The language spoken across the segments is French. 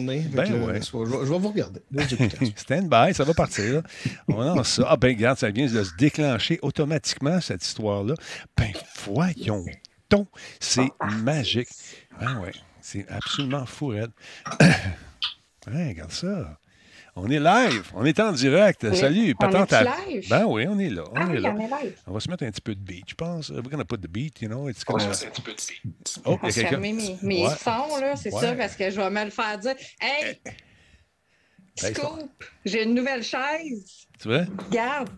Ben que, ouais. euh, je, vais, je vais vous regarder. Stand by, ça va partir. On ça. Ah, ben, regarde, ça vient de se déclencher automatiquement, cette histoire-là. Ben, voyons donc. C'est magique. Ben, ouais. C'est absolument fou, Red. Ouais, regarde ça. On est live. On est en direct. Oui. Salut, On patente est-tu à- live? Ben oui, on est là. On Ah est oui, là. on est live. On va se mettre un petit peu de beat, je pense. We're gonna put the beat, you know. It's gonna... On Oh, il va y a quelqu'un. fermer mes, mes Ouais. sons, là, c'est Ouais. ça, parce que je vais me le faire dire. Hey! Hey, Scoop! J'ai une nouvelle chaise. Tu vois? Regarde!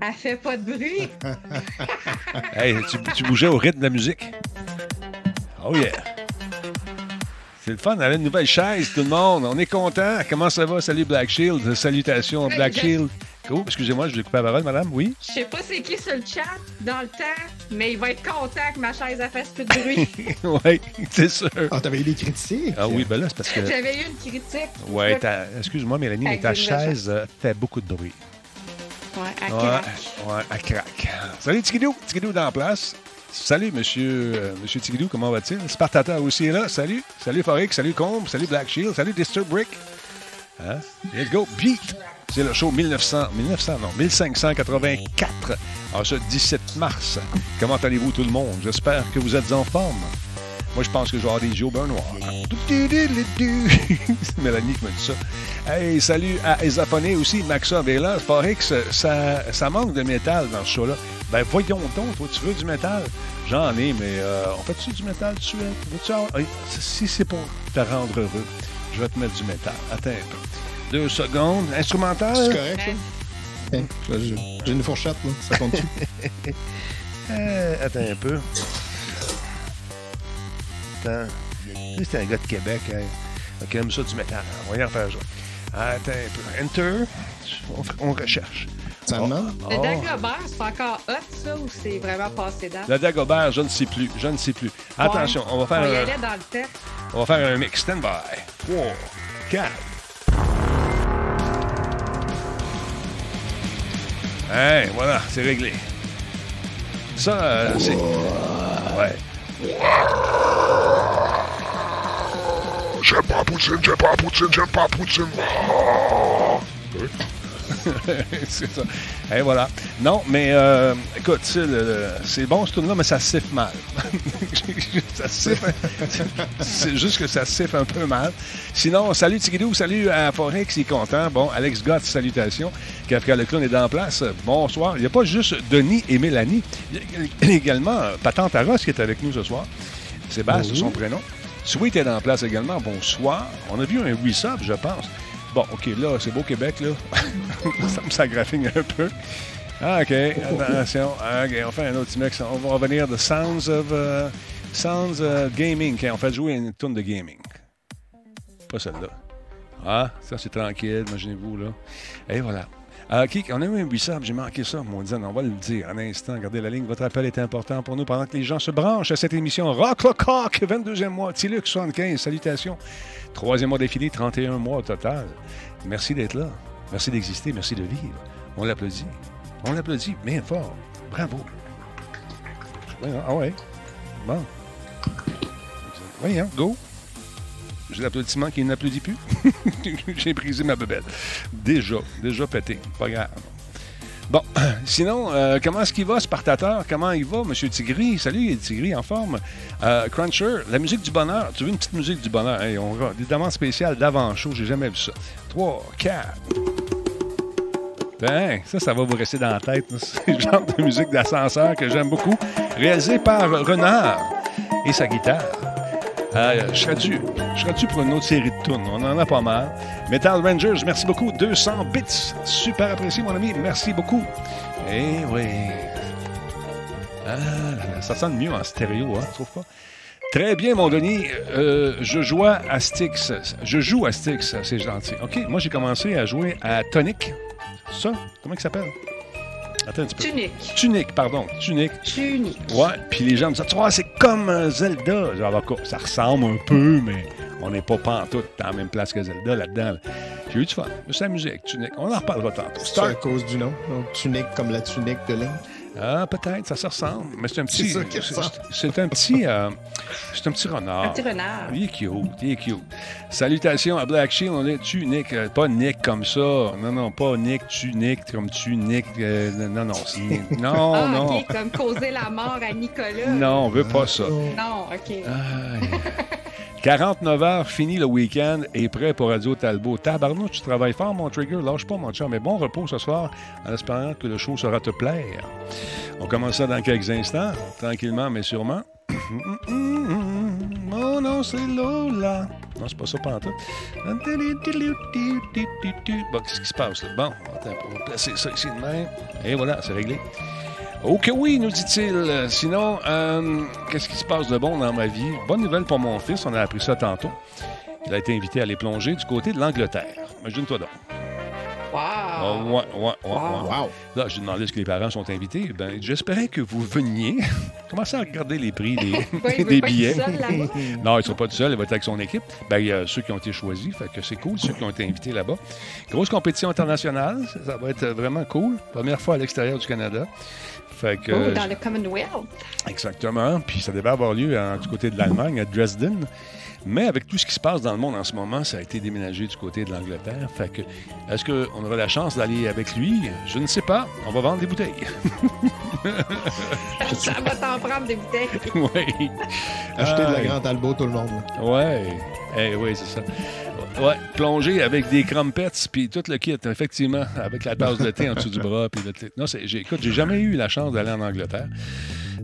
Elle fait pas de bruit. Hey, tu, tu bougeais au rythme de la musique. Oh yeah. C'est le fun, on a une nouvelle chaise, tout le monde. On est content. Comment ça va? Salut Black Shield. Salutations Black je- Shield. Oh, excusez-moi, je vous ai coupé la parole, madame. Oui? Je sais pas c'est qui sur le chat dans le temps, mais il va être content que ma chaise a fait plus de bruit. oui, c'est sûr. Ah, t'avais eu des critiques. Ah oui, ben là, c'est parce que. J'avais eu une critique. Ouais, ta- excuse-moi, Mélanie, mais ta chaise euh, fait beaucoup de bruit. Ouais, à Ouais, craque. ouais, à craque. Salut Tigidou, Tigidou dans la place. Salut Monsieur, euh, monsieur Tigidou, comment va-t-il? Spartata aussi est là. Salut. Salut Forex, salut Combe, salut Black Shield, salut Disturb Brick. Hein? Let's go, beat! C'est le show 1900, 1900, non, 1584, en ce 17 mars. Comment allez-vous tout le monde? J'espère que vous êtes en forme. Moi, je pense que je vais avoir des yeux au beurre noir. C'est Mélanie qui m'a dit ça. Hey, salut à Esaponé aussi, Maxa Vela. Forex, ça, ça manque de métal dans ce show-là. Ben voyons donc, toi, tu veux du métal? J'en ai, mais euh, on fait-tu du métal tout de suite? Veux-tu avoir- Hey, Si c'est pour te rendre heureux, je vais te mettre du métal. Attends un peu. Deux secondes. Instrumental? C'est correct, ça? Hein, là, J'ai j'ai une fourchette, là. Ça compte-tu? Euh, attends un peu. Attends. Lui, c'est un gars de Québec. Hein. Donc, il aime ça du métal. On va y refaire ça. Attends un peu. Enter. On, on recherche. Ça me demande? Le Oh. Dagobert, c'est encore hot, ça, ou c'est vraiment passé date? Le Dagobert, je ne sais plus. Je ne sais plus. Attention, on va On faire y un, allait dans le temps. on va faire un mix. Stand by. 3, 4. Hey, voilà, c'est réglé. Ça, euh, c'est. Ouais. J'aime pas Poutine, j'aime pas Poutine, j'aime pas Poutine. c'est ça. Et voilà. Non, mais euh, écoute, c'est bon ce tour-là, mais ça siffle mal. ça siffle. c'est juste que ça siffle un peu mal. Sinon, salut Tigidou, salut à Forex, il est content. Bon, Alex Gott, salutations. Kafka le clown est en place. Bonsoir. Il n'y a pas juste Denis et Mélanie. Il y a également Patente Arros qui est avec nous ce soir. Sébastien, Oui. son prénom. Sweet est en place également. Bonsoir. On a vu un resub, je pense. Bon, OK, là, c'est beau Québec, là. ça me s'agraffigne un peu. Ah, OK, attention. Ah, OK, on fait un autre mix. On va revenir de Sounds of... euh, Sounds euh, Gaming. OK, on fait jouer une tune de gaming. Pas celle-là. Ah, ça, c'est tranquille, imaginez-vous, là. Et voilà. Ah, OK, on a eu un resub, j'ai manqué ça, mon Dieu. On va le dire un instant. Regardez la ligne. Votre appel est important pour nous pendant que les gens se branchent à cette émission. Rock le coq, 22e mois. Tilux, 75, salutations. Troisième mois d'affilée, 31 mois au total. Merci d'être là. Merci d'exister. Merci de vivre. On l'applaudit. On l'applaudit bien fort. Bravo. Ah ouais. Bon. Voyons, go. J'ai l'applaudissement qui n'applaudit plus. J'ai brisé ma bebelle. Déjà, déjà pété. Pas grave. Bon, sinon, euh, comment est-ce qu'il va, Spartateur? Comment il va, M. Tigri? Salut, Tigri, en forme. Euh, Cruncher, la musique du bonheur. Tu veux une petite musique du bonheur? On va, des demandes spéciales d'avant-show, j'ai jamais vu ça. 3, 4. Ben, ça, ça va vous rester dans la tête. C'est le genre de musique d'ascenseur que j'aime beaucoup. Réalisé par Renard et sa guitare. Euh, je serais dû. Je serais dû pour une autre série de tunes. On en a pas mal. Metal Rangers, merci beaucoup. 200 bits. Super apprécié, mon ami. Merci beaucoup. Eh oui. Ah, là là, ça sonne mieux en stéréo, hein, tu trouves pas? Très bien, mon Denis. Euh, je joue à Styx. Je joue à Styx, c'est gentil. OK, moi, j'ai commencé à jouer à Tonic. Ça? Comment il s'appelle? Attends un petit peu. Tunique. Tunic, pardon. Tunic. Tunique. Ouais, puis les gens me disent, tu vois, c'est comme euh, Zelda. Genre, d'accord, ça ressemble un peu, mais on n'est pas pantoute dans la même place que Zelda là-dedans. là. J'ai eu du fun. Je me suis amusé avec Tunic. On en reparlera tantôt. C'est à cause du nom. Donc, tunique comme la tunique de laine. Ah, peut-être, ça se ressemble. Mais c'est un petit. C'est ça qui c'est- ressemble. C'est un petit. euh, c'est un petit renard. Un petit renard. Il est cute, il est cute. Salutations à Black Shield, on est tu Nick, euh, pas Nick comme ça. Non, non, pas Nick, tu Nick, comme tu Nick. euh, non, non, c'est Nick. Non, ah, non. ok, comme causer la mort à Nicolas. Non, on veut pas ça. Non, ok. 49 heures, fini le week-end et prêt pour Radio Talbot. Tabarnouche, tu travailles fort, mon trigger. Lâche pas, mon chum. Mais bon repos ce soir, en espérant que le show sera te plaire. On commence ça dans quelques instants, tranquillement, mais sûrement. Oh non, c'est Lola. Non, c'est pas ça, tout. Bon, qu'est-ce qui se passe là? Bon, on va placer ça ici de même. Et voilà, c'est réglé. Ok, oui, nous dit-il. Sinon, euh, qu'est-ce qui se passe de bon dans ma vie? Bonne nouvelle pour mon fils, on a appris ça tantôt. Il a été invité à aller plonger du côté de l'Angleterre. Imagine-toi donc. Wow. Ah, ouais, ouais, ouais, ouais. Wow. Là, j'ai demandé est-ce que les parents sont invités. Ben, j'espérais que vous veniez. Commencez à regarder les prix des, billets. seul. Non, ils ne sont pas tout seuls, il va être avec son équipe. Ben, il y a ceux qui ont été choisis, fait que c'est cool, ceux qui ont été invités là-bas. Grosse compétition internationale, ça, ça va être vraiment cool. Première fois à l'extérieur du Canada. Fait que, Oh, dans le Commonwealth. Exactement. Puis ça devait avoir lieu hein, du côté de l'Allemagne, à Dresden. Mais avec tout ce qui se passe dans le monde en ce moment, ça a été déménagé du côté de l'Angleterre. Fait que, est-ce qu'on aura la chance d'aller avec lui? Je ne sais pas. On va vendre des bouteilles. Ça va t'en prendre des bouteilles. oui. Acheter de la Aïe. Grande Talbot, tout le monde. Ouais. Eh oui, c'est ça. Ouais, plonger avec des crumpets puis tout le kit, effectivement, avec la tasse de thé en dessous du bras. Puis le thé. Non, j'ai, écoute, j'ai jamais eu la chance d'aller en Angleterre.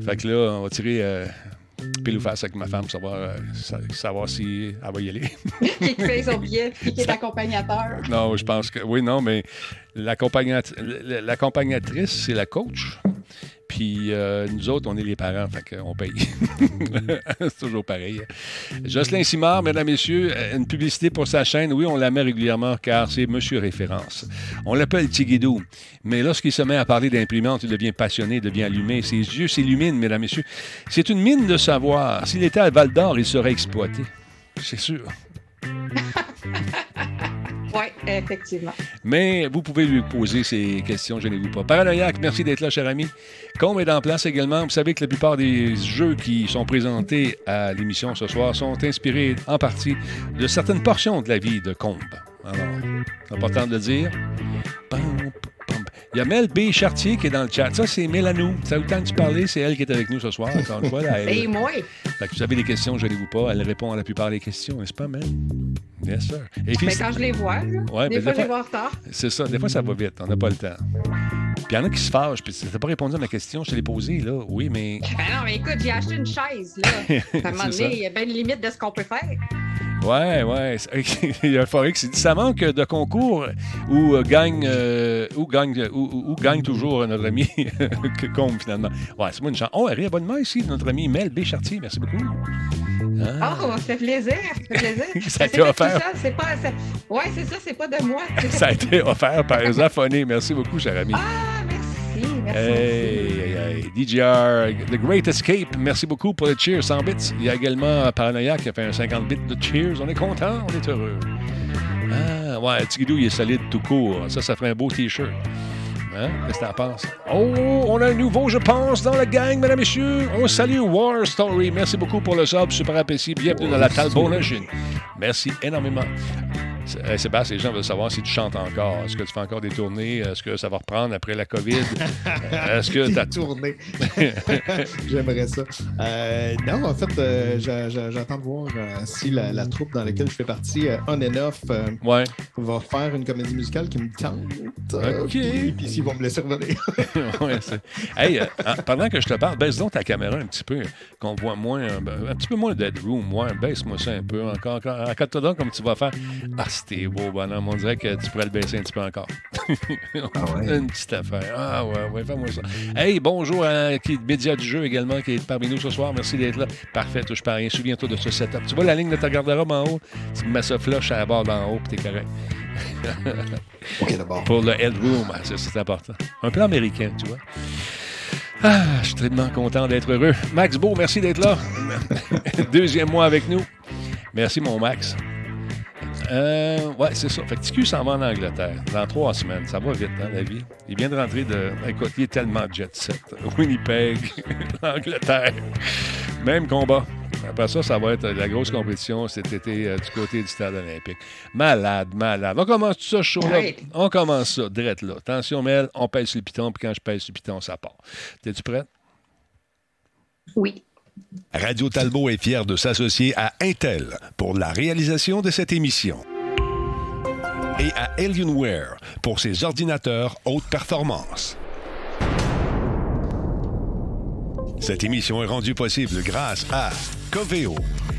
Fait que là, on va tirer euh, pile ou face avec ma femme pour savoir, euh, sa- savoir si elle va y aller. qui fait son billet, qui est accompagnateur. non, je pense que. Oui, non, mais l'accompagnat- l'accompagnatrice, c'est la coach. Puis euh, nous autres, on est les parents, fait qu'on paye. c'est toujours pareil. Jocelyn Simard, mesdames, messieurs, euh, une publicité pour sa chaîne. Oui, on la met régulièrement car c'est Monsieur Référence. On l'appelle Tigidou. Mais lorsqu'il se met à parler d'imprimante, il devient passionné, il devient allumé. Ses yeux s'illuminent, mesdames, messieurs. C'est une mine de savoir. S'il était à Val d'Or, il serait exploité. C'est sûr. Oui, effectivement. Mais vous pouvez lui poser ces questions, gênez-vous pas. Paranoïaque, merci d'être là, cher ami. Combe est en place également. Vous savez que la plupart des jeux qui sont présentés à l'émission ce soir sont inspirés en partie de certaines portions de la vie de Combe. Alors, important de le dire. Pam. Il y a Mel B. Chartier qui est dans le chat. Ça, c'est Mélanou. Ça a eu le temps de parler. C'est elle qui est avec nous ce soir. Encore une fois. là, elle- Et moi, Fait que vous avez des questions, gênez-vous pas. Elle répond à la plupart des questions, n'est-ce pas, Mel? Yes, sir. Et puis, mais quand je les vois, là, Ouais, des ben, fois, je les vois en retard. c'est ça. Des fois, ça va vite. On n'a pas le temps. Puis il y en a qui se fâchent. Puis t'as pas répondu à ma question. Je te l'ai posée, là. Oui, mais. Ben non, mais écoute, j'ai acheté une chaise, là. À un moment ça. donné, il y a bien une limite de ce qu'on peut faire. Ouais, ouais. Il y a un forêt qui dit ça manque de concours où euh, gagne, euh, où gagne, où, gagne toujours notre ami que Combe, finalement. Ouais, c'est moi une chance. Oh, un réabonnement ici de notre ami Mel B. Chartier. Merci beaucoup. Ah. Oh, ça fait plaisir, ça fait plaisir. Ça a été offert. C'est pas, c'est- ouais, c'est ça, c'est pas de moi. Ça a été offert par Zaffoné. Merci beaucoup, cher ami. Ah, merci, Hey, hey, hey. DJR, The Great Escape, merci beaucoup pour le cheers 100 bits. Il y a également Paranoia qui a fait un 50 bits de cheers. On est content, on est heureux. Ah, ouais, Tigidou, il est solide tout court. Ça, ça ferait un beau T-shirt. Hein? Qu'est-ce que t'en penses? Oh, on a un nouveau, je pense, dans la gang, mesdames messieurs. On salue War Story. Merci beaucoup pour le sub, super apprécié. Bienvenue dans la Talbot. Merci énormément. C'est- euh, Sébastien, les gens veulent savoir si tu chantes encore. Est-ce que tu fais encore des tournées? Est-ce que ça va reprendre après la COVID? Est-ce que Des t'as... tournées. J'aimerais ça. Euh, non, en fait, euh, j'a- j'a- j'attends de voir euh, si la, la troupe dans laquelle je fais partie, euh, On and Off, euh, Ouais. va faire une comédie musicale qui me tente. Euh, Ok. Puis, puis s'ils vont me laisser revenir. Ouais, hey, euh, en- pendant que je te parle, baisse donc ta caméra un petit peu, qu'on voit moins, euh, ben, un petit peu moins de Room. Ouais, baisse-moi ça un peu encore. encore. Accorde-toi donc comme tu vas faire. Ah, c'était beau, bonhomme. On dirait que tu pourrais le baisser un petit peu encore. ouais? Une petite affaire. Ah, ouais, ouais, fais-moi ça. Hey, bonjour à qui Média du jeu également qui est parmi nous ce soir. Merci d'être là. Parfait, touche pas rien. Souviens-toi de ce setup. Tu vois la ligne de ta garde-robe en haut? Tu mets ça flush à la barre d'en haut, puis t'es correct. OK, d'abord. Pour le headroom, ah, ça, c'est important. Un plan américain, tu vois. Ah, je suis tellement content d'être heureux. Max Beau, merci d'être là. Deuxième mois avec nous. Merci, mon Max. Euh, ouais, c'est ça. Fait que TQ s'en va en Angleterre dans trois semaines. Ça va vite, hein, la vie. Il vient de rentrer de. Écoute, il est tellement jet set. Winnipeg, l'Angleterre. Même combat. Après ça, ça va être la grosse compétition cet été euh, du côté du stade olympique. Malade, malade. On commence tout ça chaud là. On commence ça, direct là. Attention, Mel, on pèse le piton, puis quand je pèse le piton, ça part. T'es-tu prête? Oui. Radio Talbot est fier de s'associer à Intel pour la réalisation de cette émission. Et à Alienware pour ses ordinateurs haute performance. Cette émission est rendue possible grâce à Coveo.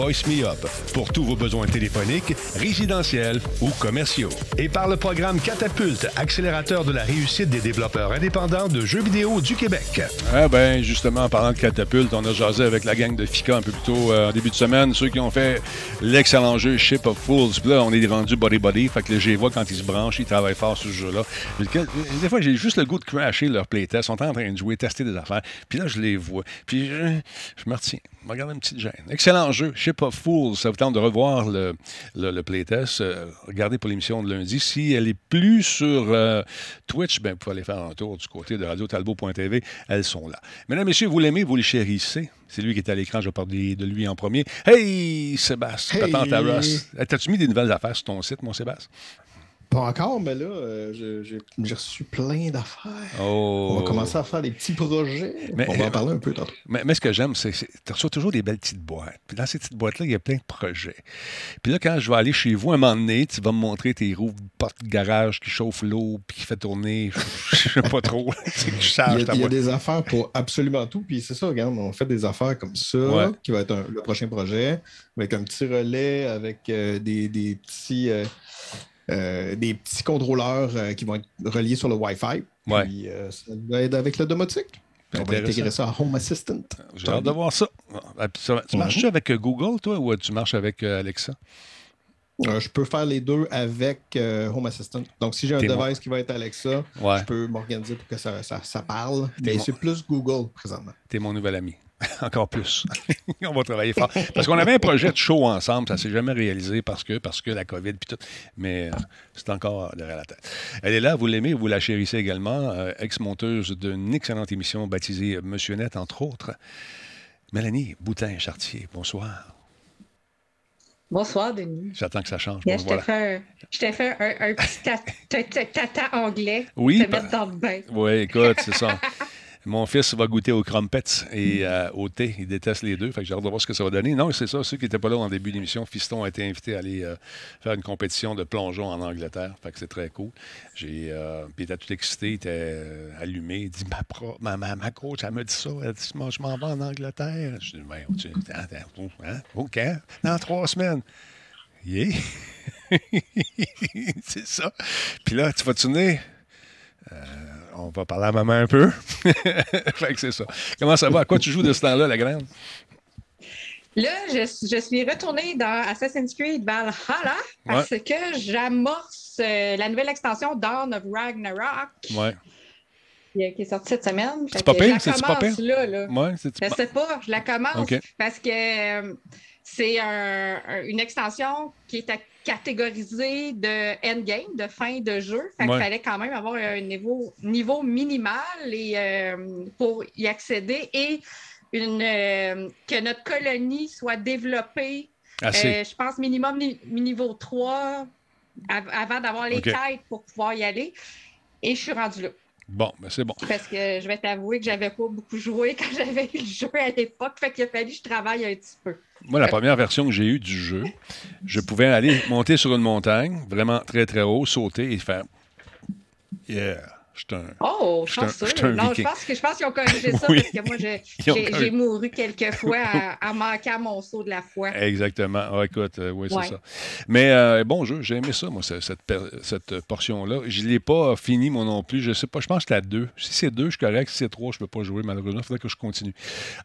Voice Me Up pour tous vos besoins téléphoniques, résidentiels ou commerciaux. Et par le programme Catapulte, accélérateur de la réussite des développeurs indépendants de jeux vidéo du Québec. Ah ben justement, en parlant de catapulte, on a jasé avec la gang de FICA un peu plus tôt euh, en début de semaine, ceux qui ont fait l'excellent jeu Ship of Fools. Là, on est rendu body body, fait que le G-Voix, quand ils se branchent, ils travaillent fort sur ce jeu-là. Des fois, j'ai juste le goût de crasher leur playtest. Ils sont en train de jouer, tester des affaires. Puis là, je les vois. Puis je, je me retiens. Je me regarde une petite gêne. Excellent jeu, Ship of Fools. Ça vous tente de revoir le, le, le playtest. euh, regardez pour l'émission de lundi. Si elle est plus sur euh, Twitch, ben, vous pouvez aller faire un tour du côté de radiotalbot.tv. Elles sont là. Mesdames, messieurs, vous l'aimez, vous le chérissez? C'est lui qui est à l'écran, je vais parler de lui en premier. Hey, Sébastien, Hey! patente à Ross. Euh, T'as-tu mis des nouvelles affaires sur ton site, mon Sébastien? Pas encore, mais là, euh, j'ai reçu plein d'affaires. Oh. On va commencer à faire des petits projets. Mais- On va en parler un peu tantôt. Mais, mais ce que j'aime, c'est que tu reçois toujours des belles petites boîtes. Puis dans ces petites boîtes-là, il y a plein de projets. Puis là, quand je vais aller chez vous un moment donné, tu vas me montrer tes roues porte-garage qui chauffent l'eau puis qui fait tourner. Je sais pas trop. que je Il y, ta a, il y a des affaires pour absolument tout. Puis c'est ça, regarde, on fait des affaires comme ça, Ouais. qui va être un- le prochain projet, avec un petit relais, avec euh, des, des petits. euh, euh, des petits contrôleurs euh, qui vont être reliés sur le Wi-Fi. Ouais. Puis euh, ça va être avec le domotique. On va intégrer ça à Home Assistant. J'ai hâte de voir ça. Tu marches-tu avec euh, Google, toi, ou tu marches avec euh, Alexa? Euh, je peux faire les deux avec euh, Home Assistant. Donc, si j'ai un device qui va être Alexa, Ouais, je peux m'organiser pour que ça, ça, ça parle. Mais mon- c'est plus Google présentement. t'es mon nouvel ami. Encore plus. on va travailler fort. Parce qu'on avait un projet de show ensemble, ça s'est jamais réalisé parce que, parce que la COVID puis tout. Mais euh, c'est encore derrière la tête. Elle est là, vous l'aimez, vous la chérissez également. euh, ex-monteuse d'une excellente émission baptisée Monsieur Net, entre autres. Mélanie Boutin-Chartier, bonsoir. Bonsoir, Denis. J'attends que ça change. Yeah, Bon, je t'ai voilà. fait, un, fait un, un petit ta- ta- ta- tata anglais. Oui, Te mettre dans le bain. Oui, écoute, c'est ça. Mon fils va goûter aux crumpets et euh, au thé. Il déteste les deux. Fait que j'ai hâte de voir ce que ça va donner. Non, c'est ça. Ceux qui n'étaient pas là en début d'émission, Fiston a été invité à aller euh, faire une compétition de plongeon en Angleterre. Fait que c'est très cool. J'ai, euh, puis il était tout excité, il était euh, allumé. Il dit ma, pro, ma, ma, ma coach, elle m'a dit ça. Elle dit Moi, je m'en vais en Angleterre. Je dis Ben, tu, attends, attends, hein? Quand Dans trois semaines. Yeah! c'est ça. Puis là, tu vas tourner on va parler à maman un peu. fait que c'est ça. Comment ça va? À quoi tu joues de ce temps-là, la grande? Là, je, je suis retournée dans Assassin's Creed Valhalla parce que j'amorce euh, la nouvelle extension Dawn of Ragnarok Ouais. qui, est- qui est sortie cette semaine. C'est pas pire? C'est-tu pas commence là, là. Ouais, c'est Je sais pas, je la commence OK. parce que euh, c'est un- un- une extension qui est à- catégorisée de endgame, de fin de jeu. Fait Ouais. fallait quand même avoir un niveau, niveau minimal et, euh, pour y accéder et une, euh, que notre colonie soit développée, euh, je pense minimum ni- niveau 3 av- avant d'avoir les OK. quêtes pour pouvoir y aller. Et je suis rendue là. Bon, ben c'est bon. Parce que je vais t'avouer que j'avais pas beaucoup joué quand j'avais eu le jeu à l'époque. Fait qu'il a fallu que je travaille un petit peu. Moi, la première version que j'ai eue du jeu, je pouvais aller monter sur une montagne, vraiment très, très haut, sauter et faire Yeah, Un. Oh, un- chanceux. suis un Non, je pense que je pense qu'ils ont corrigé ça Oui. parce que moi, j'ai- mouru quelques fois à, à manquer à mon saut de la foi. Exactement. Ah, écoute, euh, oui, c'est Ouais. ça. Mais euh, bon jeu, j'ai aimé ça, moi, ce- cette, cette portion-là. Je ne l'ai pas fini, moi non plus. Je sais pas, je pense que c'est à deux. Si c'est deux, je suis correct. Si c'est trois, je ne peux pas jouer, malheureusement. Il faudrait que je continue.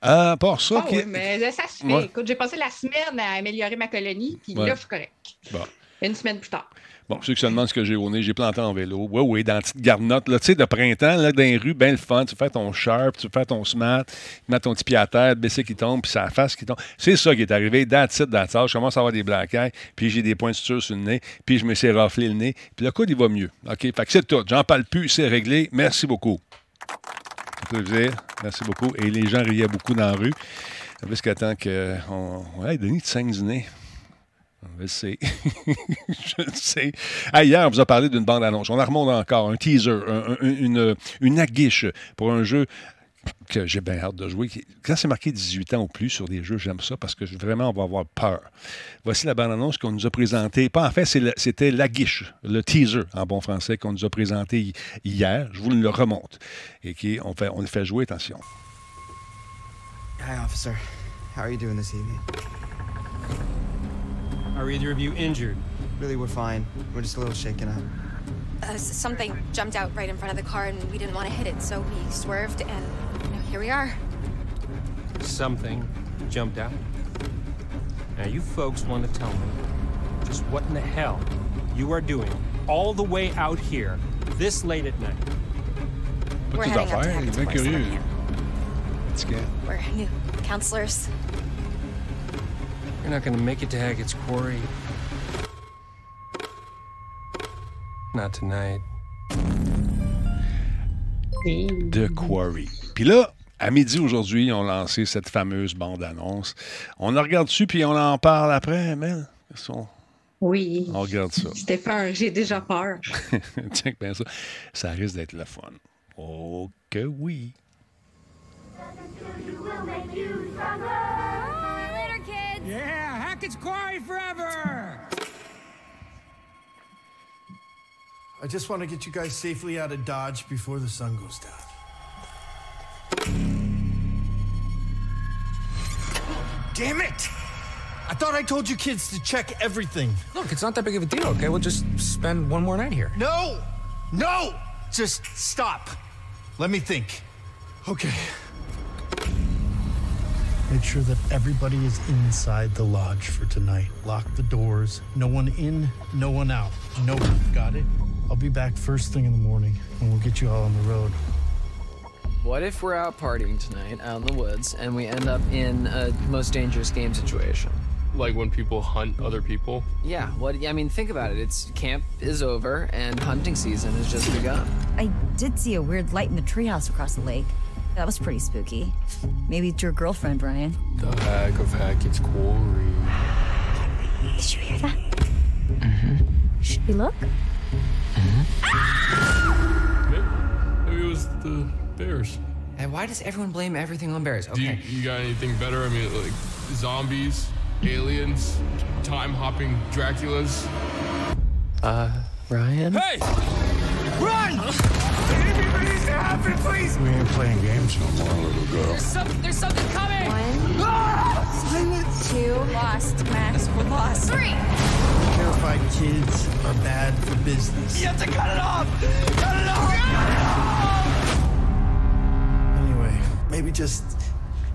Euh, à part ça, Ah oui, mais ça se fait. Ouais. Écoute, j'ai passé la semaine à améliorer ma colonie, puis Ouais. là, je suis correct. Bon. Une semaine plus tard. Bon, ceux qui se demandent ce que j'ai au nez, j'ai planté en vélo. Oui, oui, dans la petite garnotte. Là, tu sais, de printemps, là, dans les rues, bien le fun. Tu fais ton sharp, tu fais ton smart, tu mets ton petit pied à terre, baisser qui tombe, puis sa face qui tombe. C'est ça qui est arrivé. That's it, that's all. Je commence à avoir des eye, puis j'ai des points de suture sur le nez, puis je me suis raflé le nez, puis le coude, il va mieux. OK? Fait que c'est tout. J'en parle plus, c'est réglé. Merci beaucoup. Ça plaisir. Merci beaucoup. Et les gens riaient beaucoup dans la rue. Jusqu'à temps que. On... Ouais, Denis, du nez. Je sais. je sais. Hier, on vous a parlé d'une bande-annonce. On en remonte encore. Un teaser, un- un- une, aguiche pour un jeu que j'ai bien hâte de jouer. Quand c'est marqué 18 ans ou plus sur des jeux, j'aime ça parce que vraiment, on va avoir peur. Voici la bande-annonce qu'on nous a présentée. Pas en fait, c'était l'aguiche, le teaser en bon français qu'on nous a présenté hi- hier. Je vous le remonte. Et qui, on, fait, on le fait jouer, attention. Hi, officer. How are you doing this? Are either of you injured? Really, we're fine. We're just a little shaken up. Uh, something jumped out right in front of the car and we didn't want to hit it, so we swerved and you know, here we are. Something jumped out. Now, you folks want to tell me just what in the hell you are doing all the way out here this late at night. We're Petites heading up to affaires, il est bien curieux. Summer Camp. Petit gars. We're new counselors. You're not going to make it to Hackett's Quarry. Not tonight. The Quarry. Puis là, à midi aujourd'hui, ils ont lancé cette fameuse bande-annonce. On en regarde dessus, puis on en parle après, Mel. Qu'on- Oui. On regarde ça. Stéphane, j'ai déjà peur. Tiens, bien ça. Ça risque d'être le fun. Oh que oui. Yeah, Hackett's Quarry forever! I just want to get you guys safely out of Dodge before the sun goes down. Damn it! I thought I told you kids to check everything. Look, it's not that big of a deal, okay? We'll just spend one more night here. No! No! Just stop. Let me think. Okay. Make sure that everybody is inside the lodge for tonight. Lock the doors. No one in, no one out. No one. Got it? I'll be back first thing in the morning and we'll get you all on the road. What if we're out partying tonight out in the woods and we end up in a most dangerous game situation? Like when people hunt other people? Yeah, what I mean, think about it. It's camp is over and hunting season has just begun. I did see a weird light in the treehouse across the lake. That was pretty spooky. Maybe it's your girlfriend, Brian. The hack of Hackett's Quarry. Did you hear that? Mm-hmm. Should we look? Mm-hmm. Maybe it was the bears. And why does everyone blame everything on bears? Do you, Okay. you got anything better? I mean, like zombies, aliens, time hopping Draculas. Uh, Ryan? Hey! Run! Please! We ain't playing games no more, little girl. There's, some, there's something coming! One, Ah! Silence. two, lost, Max, we're lost. Three! Terrified kids are bad for business. You have to cut it off! Cut it off! Anyway, maybe just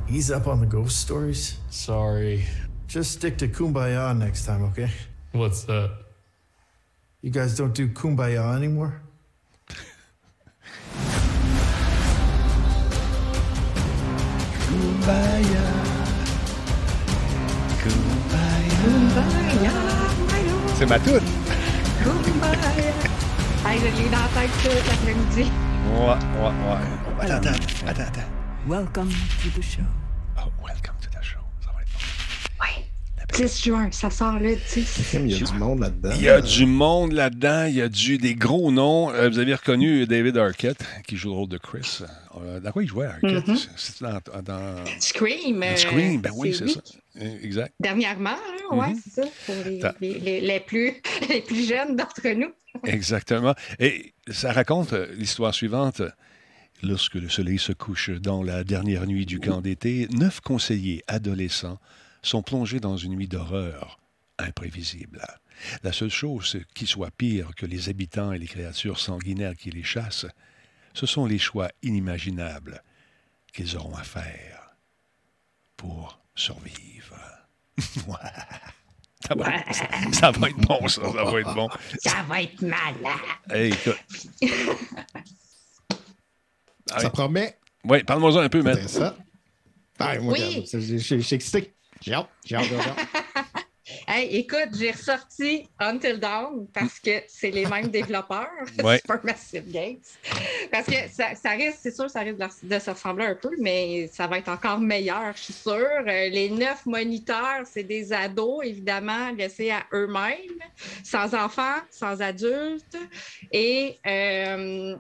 ease up on the ghost stories. Sorry. Just stick to Kumbaya next time, okay? What's that? You guys don't do Kumbaya anymore? Kumbaya. Kumbaya, C'est ma toute. Kumbaya. Hey, je l'ai dans la tête toute l'après-midi. Ouais, ouais, ouais. Attends, attends, attends, attends. Welcome to the show. Oh, welcome to the show. Ça va être bon. Ouais. La 10 juin, ça sort le 10. Il y a du monde là-dedans. Il y a du monde là-dedans, il y a du, des gros noms. Euh, vous avez reconnu David Arquette, qui joue le rôle de Chris. Euh, dans quoi il jouait, Arquette? Mhm. C'est dans, dans- Scream. euh, Scream, ben oui, c'est ça. Euh, Exact. Dernièrement, ouais, Mhm. c'est ça, pour les, les- les- les plus, les plus jeunes d'entre nous. Exactement. Et ça raconte l'histoire suivante. Lorsque le soleil se couche dans la dernière nuit du camp d'été, neuf conseillers adolescents sont plongés dans une nuit d'horreur imprévisible. La seule chose qui soit pire que les habitants et les créatures sanguinaires qui les chassent, ce sont les choix inimaginables qu'ils auront à faire pour survivre. Ça, va être, ça- ça va être bon, ça. Ça va être bon. Ça va être malade. Hey. Ça promet. Oui, parle-moi un peu. C'est ça. Moi, Oui. je suis excité. J'ai hâte, j'ai hâte, j'ai hâte. Hey, écoute, j'ai ressorti Until Dawn parce que c'est les mêmes développeurs, Ouais. Supermassive Games. Parce que ça, ça risque, c'est sûr, ça risque de, de se ressembler un peu, mais ça va être encore meilleur, je suis sûre. Euh, les neuf moniteurs, c'est des ados, évidemment, laissés à eux-mêmes, sans enfants, sans adultes. Et euh,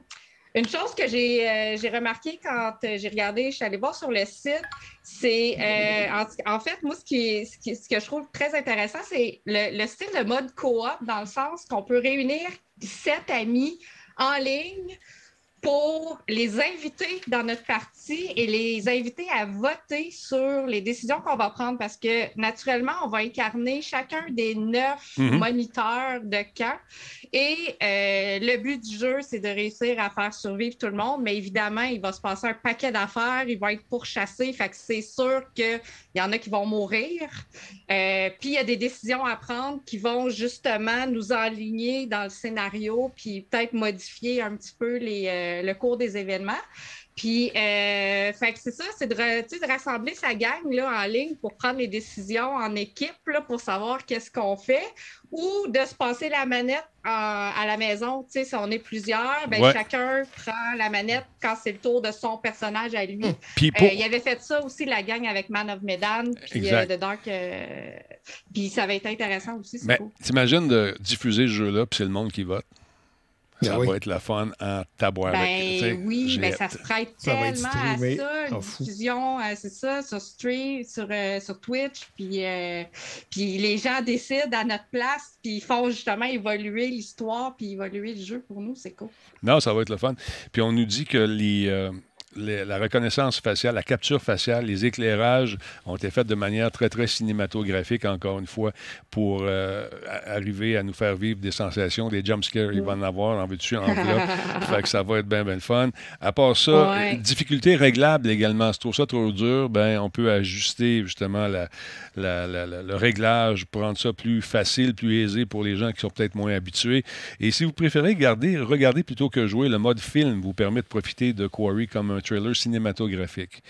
une chose que j'ai euh, remarqué quand euh, j'ai regardé, je suis allée voir sur le site, c'est euh, en, fait, moi, ce, qui- ce que je trouve très intéressant, c'est le, le style de mode coop, dans le sens qu'on peut réunir sept amis en ligne pour les inviter dans notre partie et les inviter à voter sur les décisions qu'on va prendre parce que naturellement, on va incarner chacun des neuf Mhm. moniteurs de camp. Et euh, le but du jeu, c'est de réussir à faire survivre tout le monde, mais évidemment, il va se passer un paquet d'affaires, ils vont être pourchassés, fait que c'est sûr qu'il y en a qui vont mourir. Euh, puis il y a des décisions à prendre qui vont justement nous aligner dans le scénario, puis peut-être modifier un petit peu les, euh, le cours des événements. Puis, euh, fait c'est ça, c'est de, rassembler sa gang là, en ligne pour prendre les décisions en équipe là, pour savoir qu'est-ce qu'on fait ou de se passer la manette en- à la maison. Si on est plusieurs, ben, Ouais. chacun prend la manette quand c'est le tour de son personnage à lui. Puis pour- Euh, il avait fait ça aussi, la gang avec Man of Medan, puis Exact. euh, The Dark. euh, puis ça va être intéressant aussi, cool. t'imagines de diffuser ce jeu-là, puis c'est le monde qui vote? Ça Ben oui. va être la fun en taboire. Ben oui, mais ça hâte. se prête Ça tellement à ça, une fou. diffusion, euh, c'est ça, sur stream, sur, euh, sur Twitch, puis, euh, puis les gens décident à notre place, puis ils font justement évoluer l'histoire, puis évoluer le jeu pour nous, c'est cool. Non, ça va être le fun. Puis on nous dit que les, euh, les- la reconnaissance faciale, la capture faciale, les éclairages ont été faits de manière très, très cinématographique, encore une fois, pour euh, arriver à nous faire vivre des sensations, des jumpscares. Il va en avoir, en veux-tu, en fait que ça va être bien, bien le fun. À part ça, Ouais. difficulté réglable également. Si tu trouves ça trop dur, ben, on peut ajuster justement la, la- la- la- le réglage pour rendre ça plus facile, plus aisé pour les gens qui sont peut-être moins habitués. Et si vous préférez garder, regarder plutôt que jouer, le mode film vous permet de profiter de Quarry comme un trailer cinématographique.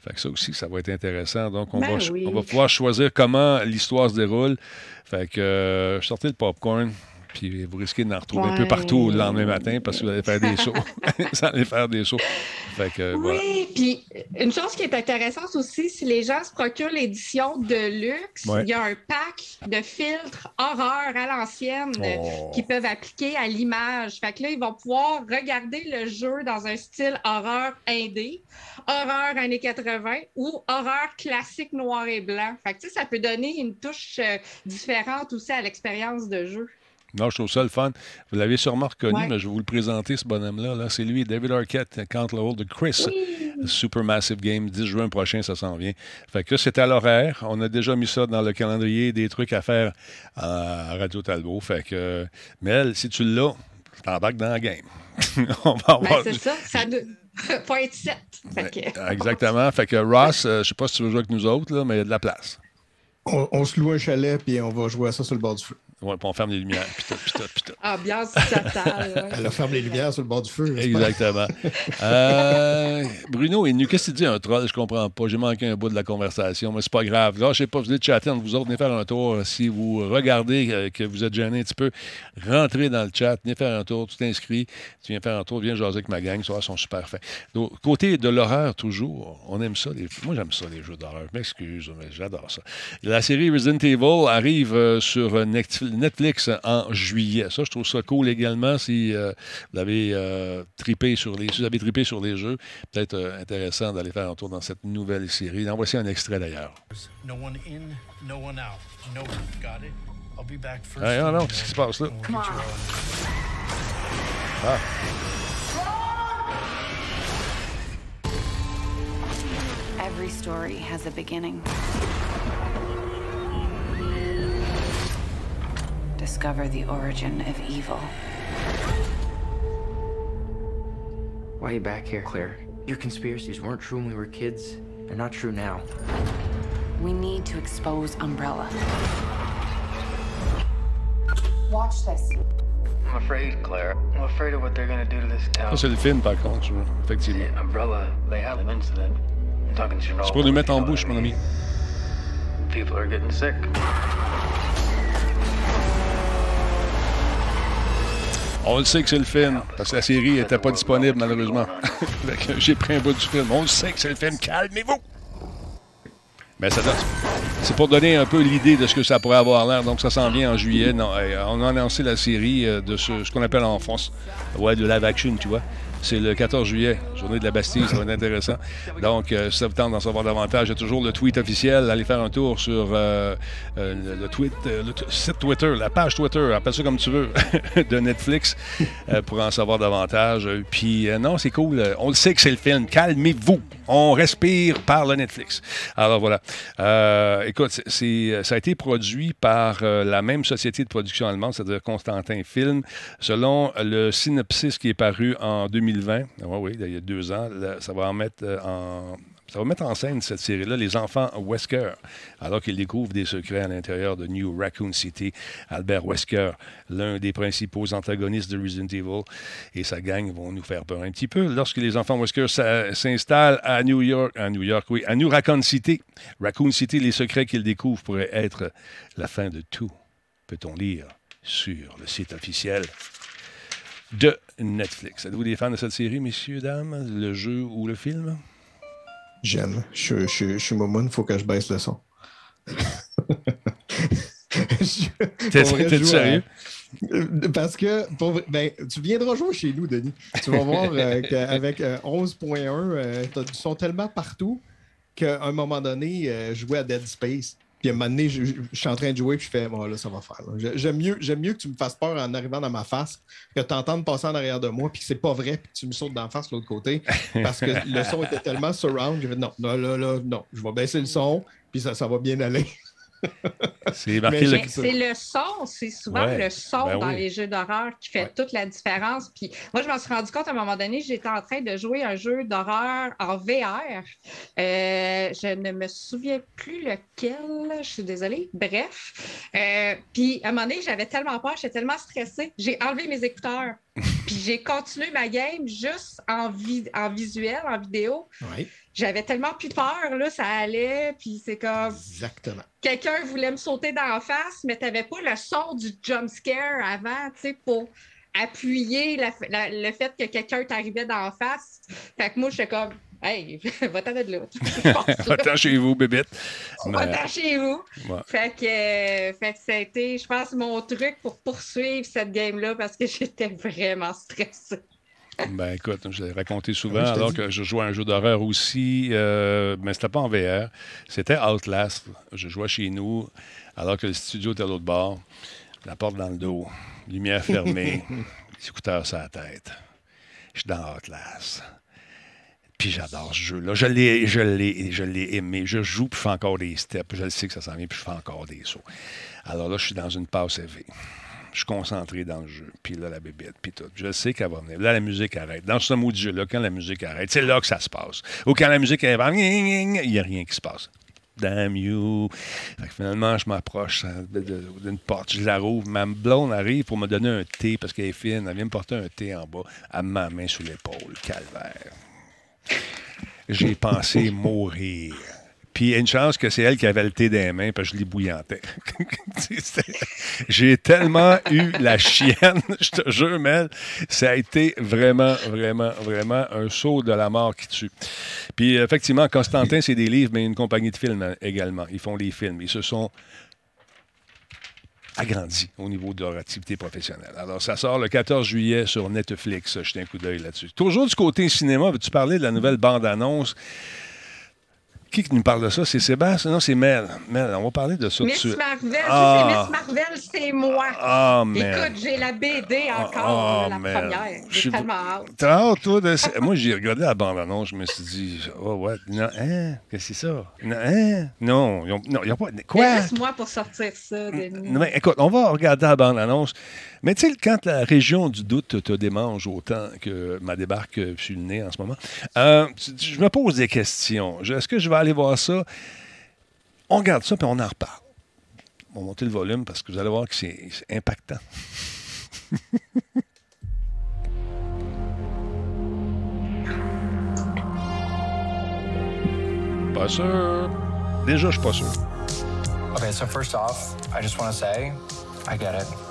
Fait que ça aussi, ça va être intéressant. Donc, on, Ben va, oui. on va pouvoir choisir comment l'histoire se déroule. Fait que euh, sortez le popcorn. Puis vous risquez d'en retrouver un peu partout le lendemain matin parce que vous allez faire des sauts. vous allez faire des sauts. Fait que, voilà. Oui, puis une chose qui est intéressante aussi, si les gens se procurent l'édition de luxe, Ouais. il y a un pack de filtres horreur à l'ancienne Oh. qui peuvent appliquer à l'image. Fait que là, ils vont pouvoir regarder le jeu dans un style horreur indé, horreur années 80 ou horreur classique noir et blanc. Fait que ça peut donner une touche euh, différente aussi à l'expérience de jeu. Non, je trouve ça le fun. Vous l'avez sûrement reconnu, Ouais. mais je vais vous le présenter, ce bonhomme-là. Là. C'est lui, David Arquette, Count le rôle de Chris. Supermassive Game, 10 juin prochain, ça s'en vient. Fait que c'est à l'horaire. On a déjà mis ça dans le calendrier, des trucs à faire à Radio Talbot. Fait que, Mel, si tu l'as, t'embarques dans la game. On va Ben, avoir... c'est ça, ça doit pas être 7. Fait que... Exactement. Fait que Ross, euh, je sais pas si tu veux jouer avec nous autres, là, mais il y a de la place. On, on se loue un chalet, puis on va jouer à ça sur le bord du feu. Ouais, puis on ferme les lumières, puis tout, puis tout, puis tout. Ambiance totale. ouais. Elle a fermé les lumières sur le bord du feu. Exactement. Euh, Bruno est nu. Qu'est-ce que tu dis, un troll? Je comprends pas. J'ai manqué un bout de la conversation, mais c'est pas grave. Là, je sais pas, vous êtes chatter entre vous autres. Venez faire un tour. Si vous regardez euh, que vous êtes gêné un petit peu, rentrez dans le chat. Venez faire un tour. Tu t'inscris. Tu viens faire un tour. Viens jaser avec ma gang. Ça, ils sont super faits. Donc, côté de l'horreur, toujours, on aime ça. les- Moi, j'aime ça, les jeux d'horreur. Je m'excuse, mais j'adore ça. La série Resident Evil arrive euh, sur Net- Netflix en juillet. Ça, je trouve ça cool également. Si euh, vous avez euh, tripé sur les, si vous avez trippé sur les jeux, peut-être euh, intéressant d'aller faire un tour dans cette nouvelle série. En voici un extrait d'ailleurs. No one in, no one out. No one. Got it? I'll be back first. Ah, non, in non, qu'est-ce qui se passe là? Ah. Every story has a beginning. Discover the origin of evil. Why are you back here, Claire? Your conspiracies weren't true when we were kids. They're not true now. We need to expose Umbrella. Watch this. I'm afraid, Claire. I'm afraid of what they're gonna do to this town. Ça, c'est le film, par contre, je- effectivement. Umbrella, they had an incident. I'm talking to C'est pour lui mettre en bouche, mon ami. People are getting sick. On le sait que c'est le film, parce que la série n'était pas disponible, malheureusement. J'ai pris un bout du film. On le sait que c'est le film. Calmez-vous! Mais ça c'est pour donner un peu l'idée de ce que ça pourrait avoir l'air. Donc, ça s'en vient en juillet. On a annoncé la série euh, de ce, ce qu'on appelle en France. Ouais, de live action, tu vois. C'est le 14 juillet, journée de la Bastille, ça va être intéressant. Donc, euh, si ça vous tente d'en savoir davantage, il y a toujours le tweet officiel. Allez faire un tour sur euh, euh, le, tweet, le site Twitter, la page Twitter, appelle ça comme tu veux, de Netflix pour en savoir davantage. Puis, non, c'est cool. On le sait que c'est le film. Calmez-vous. On respire par le Netflix. Alors, voilà. Écoute, c'est- ça a été produit par la même société de production allemande, c'est-à-dire Constantin Film. Selon le synopsis qui est paru en 2020, oui, oui, il y a deux ans, ça va mettre euh, en. Ça va mettre en scène cette série-là, les enfants Wesker, alors qu'ils découvrent des secrets à l'intérieur de New Raccoon City. Albert Wesker, l'un des principaux antagonistes de Resident Evil, et sa gang vont nous faire peur un petit peu. Lorsque les enfants Wesker s'installent à New York, à New York, à New Raccoon City, Raccoon City, les secrets qu'ils découvrent pourraient être la fin de tout, peut-on lire sur le site officiel de Netflix. Êtes-vous des fans de cette série, messieurs, dames, le jeu ou le film? J'aime. Je, je, je suis momoun, il faut que je baisse le son. T'es- sérieux? à- Euh, Parce que pour ben, tu viendras jouer chez nous, Denis. Tu vas voir euh, qu'avec euh, 11.1, euh, t'as du son tellement partout qu'à un moment donné, euh, je jouais à Dead Space. Puis à un moment donné, je, suis en train de jouer, puis je fais, bon, là, ça va faire. J'aime mieux, mieux que tu me fasses peur en arrivant dans ma face que tu entendes passer en arrière de moi, puis que c'est pas vrai, puis tu me sautes d'en face de l'autre côté. Parce que le son était tellement surround, j'ai fait, non, là, là, là, non, je vais baisser le son, puis ça, ça va bien aller. C'est marqué le... Mais c'est le son, c'est souvent Ouais. le son Ben dans oui. les jeux d'horreur qui fait toute la différence. Puis moi, je m'en suis rendu compte à un moment donné, j'étais en train de jouer un jeu d'horreur en VR. Euh, je ne me souviens plus lequel, je suis désolée. Bref. Euh, puis à un moment donné, j'avais tellement peur, j'étais tellement stressée, j'ai enlevé mes écouteurs. puis j'ai continué ma game juste en, vi- en visuel, en vidéo. Oui, J'avais tellement plus peur, là, ça allait, puis c'est comme exactement. quelqu'un voulait me sauter dans la face, mais tu n'avais pas le son du jump scare avant, tu sais, pour appuyer la- la- le fait que quelqu'un t'arrivait dans la face. Fait que moi, j'étais comme, hey, va-t'en de là. Va-t'en chez vous, bébête. Mais- Va-t'en chez vous. Ouais. Fait que, euh, fait que ça a été, je pense, mon truc pour poursuivre cette game-là parce que j'étais vraiment stressée. Ben écoute, je l'ai raconté souvent, Oui, je te alors que je jouais à un jeu d'horreur aussi, euh, mais c'était pas en VR. C'était Outlast. Je jouais chez nous, alors que le studio était à l'autre bord. La porte dans le dos, lumière fermée, les écouteurs sur la tête. Je suis dans Outlast. Puis j'adore ce jeu-là. Je l'ai, je l'ai, je l'ai aimé. Je joue, puis je fais encore des steps. Je le sais que ça s'en vient, puis je fais encore des sauts. Alors là, je suis dans une passe éveillée. Je suis concentré dans le jeu. Puis là, la bébête, puis tout. Je sais qu'elle va venir. Là, la musique arrête. Dans ce mot du jeu-là, quand la musique arrête, c'est là que ça se passe. Ou quand la musique va, il n'y a rien qui se passe. damn you. Fait que finalement, je m'approche de- de- d'une porte, je la rouvre. Ma blonde arrive pour me donner un thé parce qu'elle est fine. Elle vient me porter un thé en bas. Met la main sous l'épaule. Calvaire. J'ai pensé mourir. Puis une chance que c'est elle qui avait le thé des mains, parce que je l'ébouillantais. C'était- J'ai tellement eu la chienne, je te jure, Mel. Ça a été vraiment, vraiment, vraiment un saut de la mort qui tue. Puis effectivement, Constantin, c'est des livres, mais une compagnie de films euh, également. Ils font les films. Ils se sont agrandis au niveau de leur activité professionnelle. Alors, ça sort le 14 juillet sur Netflix. Jetez un coup d'œil là-dessus. Toujours du côté cinéma, veux-tu parler de la nouvelle bande-annonce? Qui qui nous parle de ça? C'est Sébastien? Non, c'est Mel. Mel, on va parler de ça Miss. Marvel, Ah. Miss Marvel, c'est moi. Ah. Écoute, j'ai la BD encore, Ah, la man. première. J'ai tellement hâte. T'as hâte, toi? De... Moi, j'ai regardé la bande-annonce, je me suis dit, oh, what? Non, hein? Qu'est-ce que c'est ça? Non, hein? Non, non, ils ont pas. Quoi? Laisse-moi pour sortir ça, Denis. Non, mais écoute, on va regarder la bande-annonce. Mais tu sais, quand la région du doute te démange autant que ma débarque sur le nez en ce moment, euh, je me pose des questions. Est-ce que je vais aller voir ça? On regarde ça, puis on en reparle. On va monter le volume parce que vous allez voir que c'est c'est impactant. Pas sûr. Déjà, je suis pas sûr. Okay, so first off, I just want to say, I get it.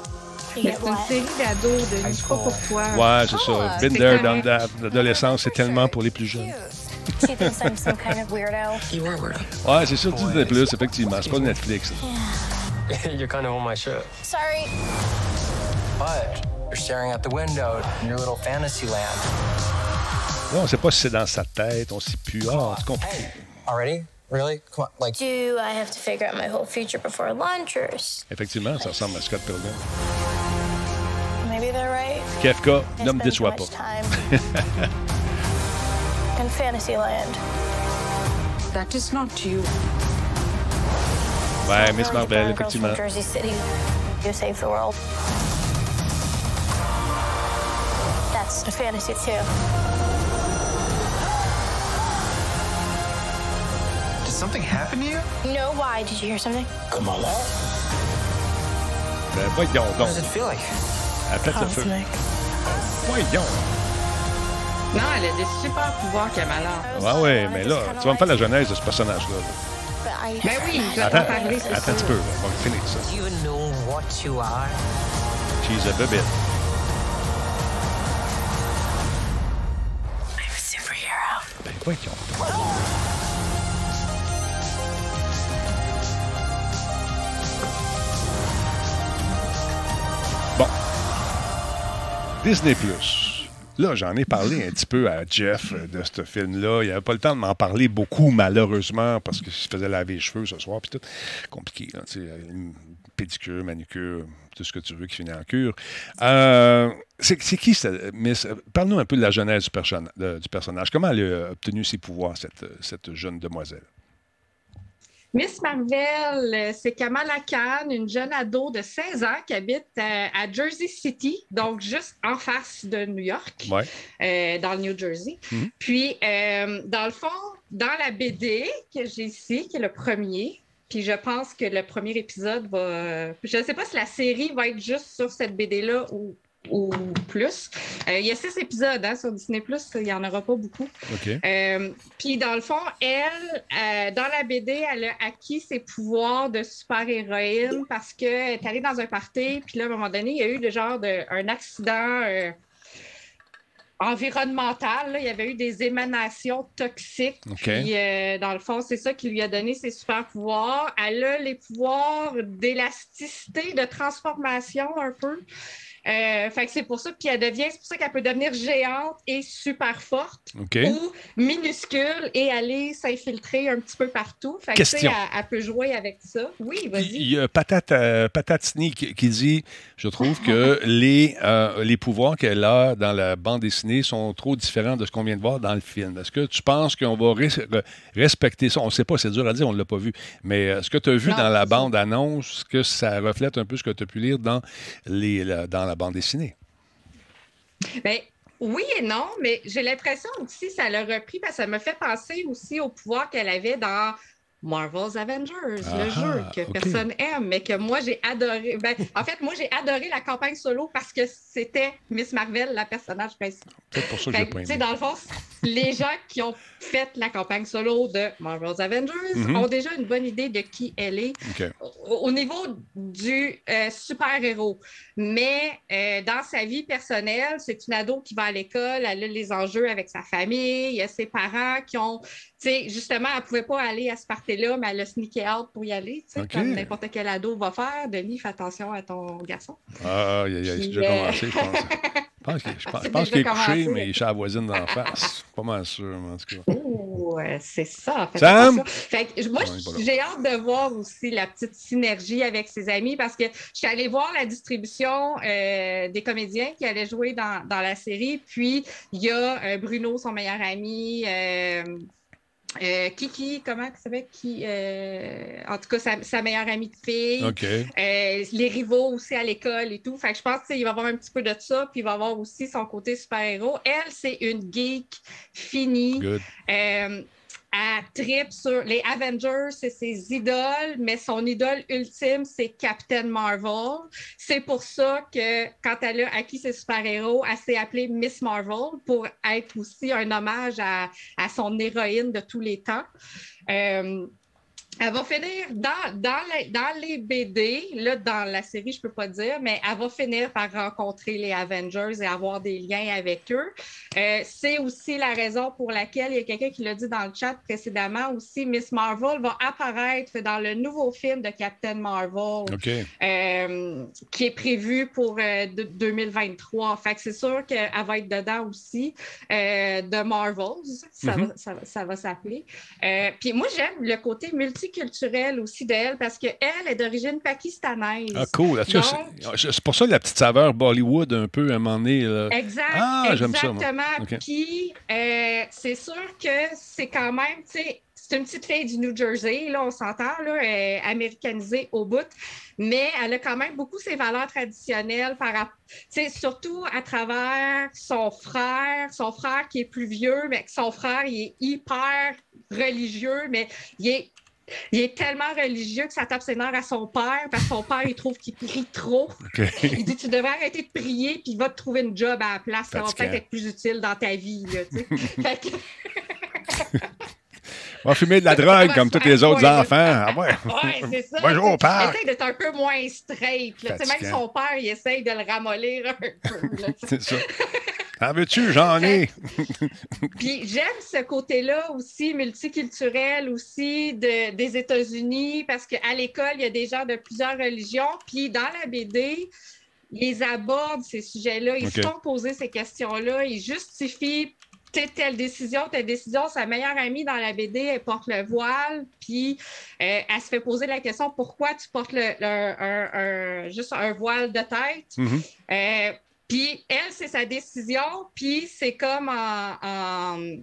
C'est une série d'ados, Denis. C'est pas pour toi. Ouais, c'est ça. Been there, done that. L'adolescence, c'est tellement pour les plus jeunes. Ouais, c'est sûr, Disney Plus, effectivement. C'est pas Netflix. You're kind of on my ship. Sorry. But you're staring out the window in your little fantasy land. Là, on sait pas si c'est dans sa tête, on sait plus. Ah, c'est compliqué. Already? Really? Come on, like. Do I have to figure out my whole future before lunch, or s- Effectivement, ça ressemble à Scott Pilgrim. maybe they're right? Kefka, I ne me spend déçois too pas. much time in Fantasyland. That is not you. Ouais, Miss Marvel, Brown girls effectivement. from Jersey City. You save the world. That's a fantasy too. Something happen to you? No, why? Did you hear something? Come on. Ben, voyons What donc. does it feel like? Feu. Voyons. Non, elle a des super pouvoirs, Kamala. Ouais, ouais, mais là, tu vas me faire la genèse de ce personnage-là. là. Ben oui, je vais t'en parler, c'est attends un petit peu. là. On va finir ça. Do you know what you are? She's a bebête. I'm a superhero. Ben, voyons. Disney Plus. Là, j'en ai parlé un petit peu à Jeff de ce film-là. Il n'avait pas le temps de m'en parler beaucoup, malheureusement, parce qu'il se faisait laver les cheveux ce soir, puis tout. Compliqué, une pédicure, manucure, tout ce que tu veux qui finit en cure. Euh, c'est qui, Miss? Parle-nous un peu de la de- du personnage. Comment elle a obtenu ses pouvoirs, cette, cette jeune demoiselle? Miss Marvel, euh, c'est Kamala Khan, une jeune ado de 16 ans qui habite euh, à Jersey City, donc juste en face de New York, Ouais. euh, dans le New Jersey. Mhm. Puis, euh, dans le fond, dans la BD que j'ai ici, qui est le premier, puis je pense que le premier épisode va. je ne sais pas si la série va être juste sur cette BD-là ou, ou plus. Euh, il y a six épisodes hein, sur Disney, il n'y en aura pas beaucoup. Euh, Puis dans le fond, elle, euh, dans la BD, elle a acquis ses pouvoirs de super-héroïne parce qu'elle est allée dans un party, puis là, à un moment donné, il y a eu le genre de, un accident environnemental. là. Il y avait eu des émanations toxiques. Puis euh, dans le fond, c'est ça qui lui a donné ses super-pouvoirs. Elle a les pouvoirs d'élasticité, de transformation un peu. Euh, fait que c'est pour ça, puis elle devient, c'est pour ça qu'elle peut devenir géante et super forte ou minuscule et aller s'infiltrer un petit peu partout. Fait que, elle, elle peut jouer avec ça. Oui, vas-y. Il y a Patate, euh, Patatini qui, qui dit, je trouve que les, euh, les pouvoirs qu'elle a dans la bande dessinée sont trop différents de ce qu'on vient de voir dans le film. Est-ce que tu penses qu'on va res- re- respecter ça? On ne sait pas, c'est dur à dire, on ne l'a pas vu. Mais euh, ce que tu as vu Non, dans la bande-annonce, est-ce que ça reflète un peu ce que tu as pu lire dans, les, la- dans la bande dessinée? Ben, oui et non, mais j'ai l'impression aussi ça l'a repris parce que ça me fait penser aussi au pouvoir qu'elle avait dans Marvel's Avengers, Ah, le jeu que personne aime, mais que moi j'ai adoré. Ben, en fait, moi j'ai adoré la campagne solo parce que c'était Miss Marvel, la personnage principale. C'est pour ça que Fait j'ai que, pas aimé. dans le fond, les gens qui ont fait la campagne solo de Marvel's Avengers Mhm. ont déjà une bonne idée de qui elle est au, au niveau du euh, super-héros. Mais euh, dans sa vie personnelle, c'est une ado qui va à l'école, elle a les enjeux avec sa famille, il y a ses parents qui ont, tu sais, justement, elle pouvait pas aller à ce party-là, mais elle a sneaké out pour y aller, tu sais, comme n'importe quel ado va faire. Denis, fais attention à ton garçon. Ah, aïe, c'est Puis, déjà euh, commencé, je pense. Je pense qu'il est couché, mais il chat la voisine d'en face. Pas mal sûr, en tout cas. Oh, c'est ça. Sam? attention. Fait que moi, il est là. j'ai hâte de voir aussi la petite synergie avec ses amis parce que je suis allée voir la distribution euh, des comédiens qui allaient jouer dans, dans la série. Puis, il y a euh, Bruno, son meilleur ami. euh, euh, Kiki, comment ça s'appelle? Qui, euh, en tout cas, sa, sa meilleure amie de fille. OK. Euh, les rivaux aussi à l'école et tout. Fait que je pense qu'il va avoir un petit peu de ça, puis il va avoir aussi son côté super-héros. Elle, c'est une geek finie. Elle tripe sur les Avengers, c'est ses idoles, mais son idole ultime, c'est Captain Marvel. C'est pour ça que quand elle a acquis ses super-héros, elle s'est appelée Miss Marvel pour être aussi un hommage à, à son héroïne de tous les temps. Euh, elle va finir dans, dans, les, dans les BD, là, dans la série, je ne peux pas dire, mais elle va finir par rencontrer les Avengers et avoir des liens avec eux. Euh, c'est aussi la raison pour laquelle, il y a quelqu'un qui l'a dit dans le chat précédemment aussi, Miss Marvel va apparaître dans le nouveau film de Captain Marvel euh, qui est prévu pour euh, de- 2023. Fait que c'est sûr qu'elle va être dedans aussi, euh, de Marvels, ça, Mhm. va, ça, va- ça va s'appeler. Euh, Puis moi, j'aime le côté multiculturel aussi d'elle parce qu'elle est d'origine pakistanaise. Ah, cool. C'est pour ça la petite saveur Bollywood, un peu, à un moment donné. là. Exact, Ah, j'aime ça, moi. exactement. OK. Puis, euh, c'est sûr que c'est quand même, tu sais, c'est une petite fille du New Jersey, là, on s'entend, là, elle est américanisée au bout, mais elle a quand même beaucoup ses valeurs traditionnelles, par, surtout à travers son frère, son frère qui est plus vieux, mais son frère, il est hyper religieux, mais il est il est tellement religieux que ça tape ses nerfs à son père parce que son père, il trouve qu'il prie trop. Il dit Tu devrais arrêter de prier, puis il va te trouver une job à la place. Ça va peut-être être plus utile dans ta vie. Là. Fait que- On va fumer de la drogue comme tous les autres enfants. Ah ouais. Ouais, c'est ça. Bonjour, père. Essaye d'être un peu moins straight. là. Tu sais, Même son père, il essaye de le ramollir un peu. C'est ça. En veux-tu? J'en ai. Puis j'aime ce côté-là aussi, multiculturel aussi, de- des États-Unis, parce qu'à l'école, il y a des gens de plusieurs religions. Puis dans la BD, ils abordent ces sujets-là, ils se font poser ces questions-là, ils justifient telle décision, telle décision. Sa meilleure amie dans la BD, elle porte le voile, puis euh, elle se fait poser la question pourquoi tu portes le, le- un- un- juste un voile de tête? Mhm. Euh, puis elle, c'est sa décision, puis c'est comme en, en-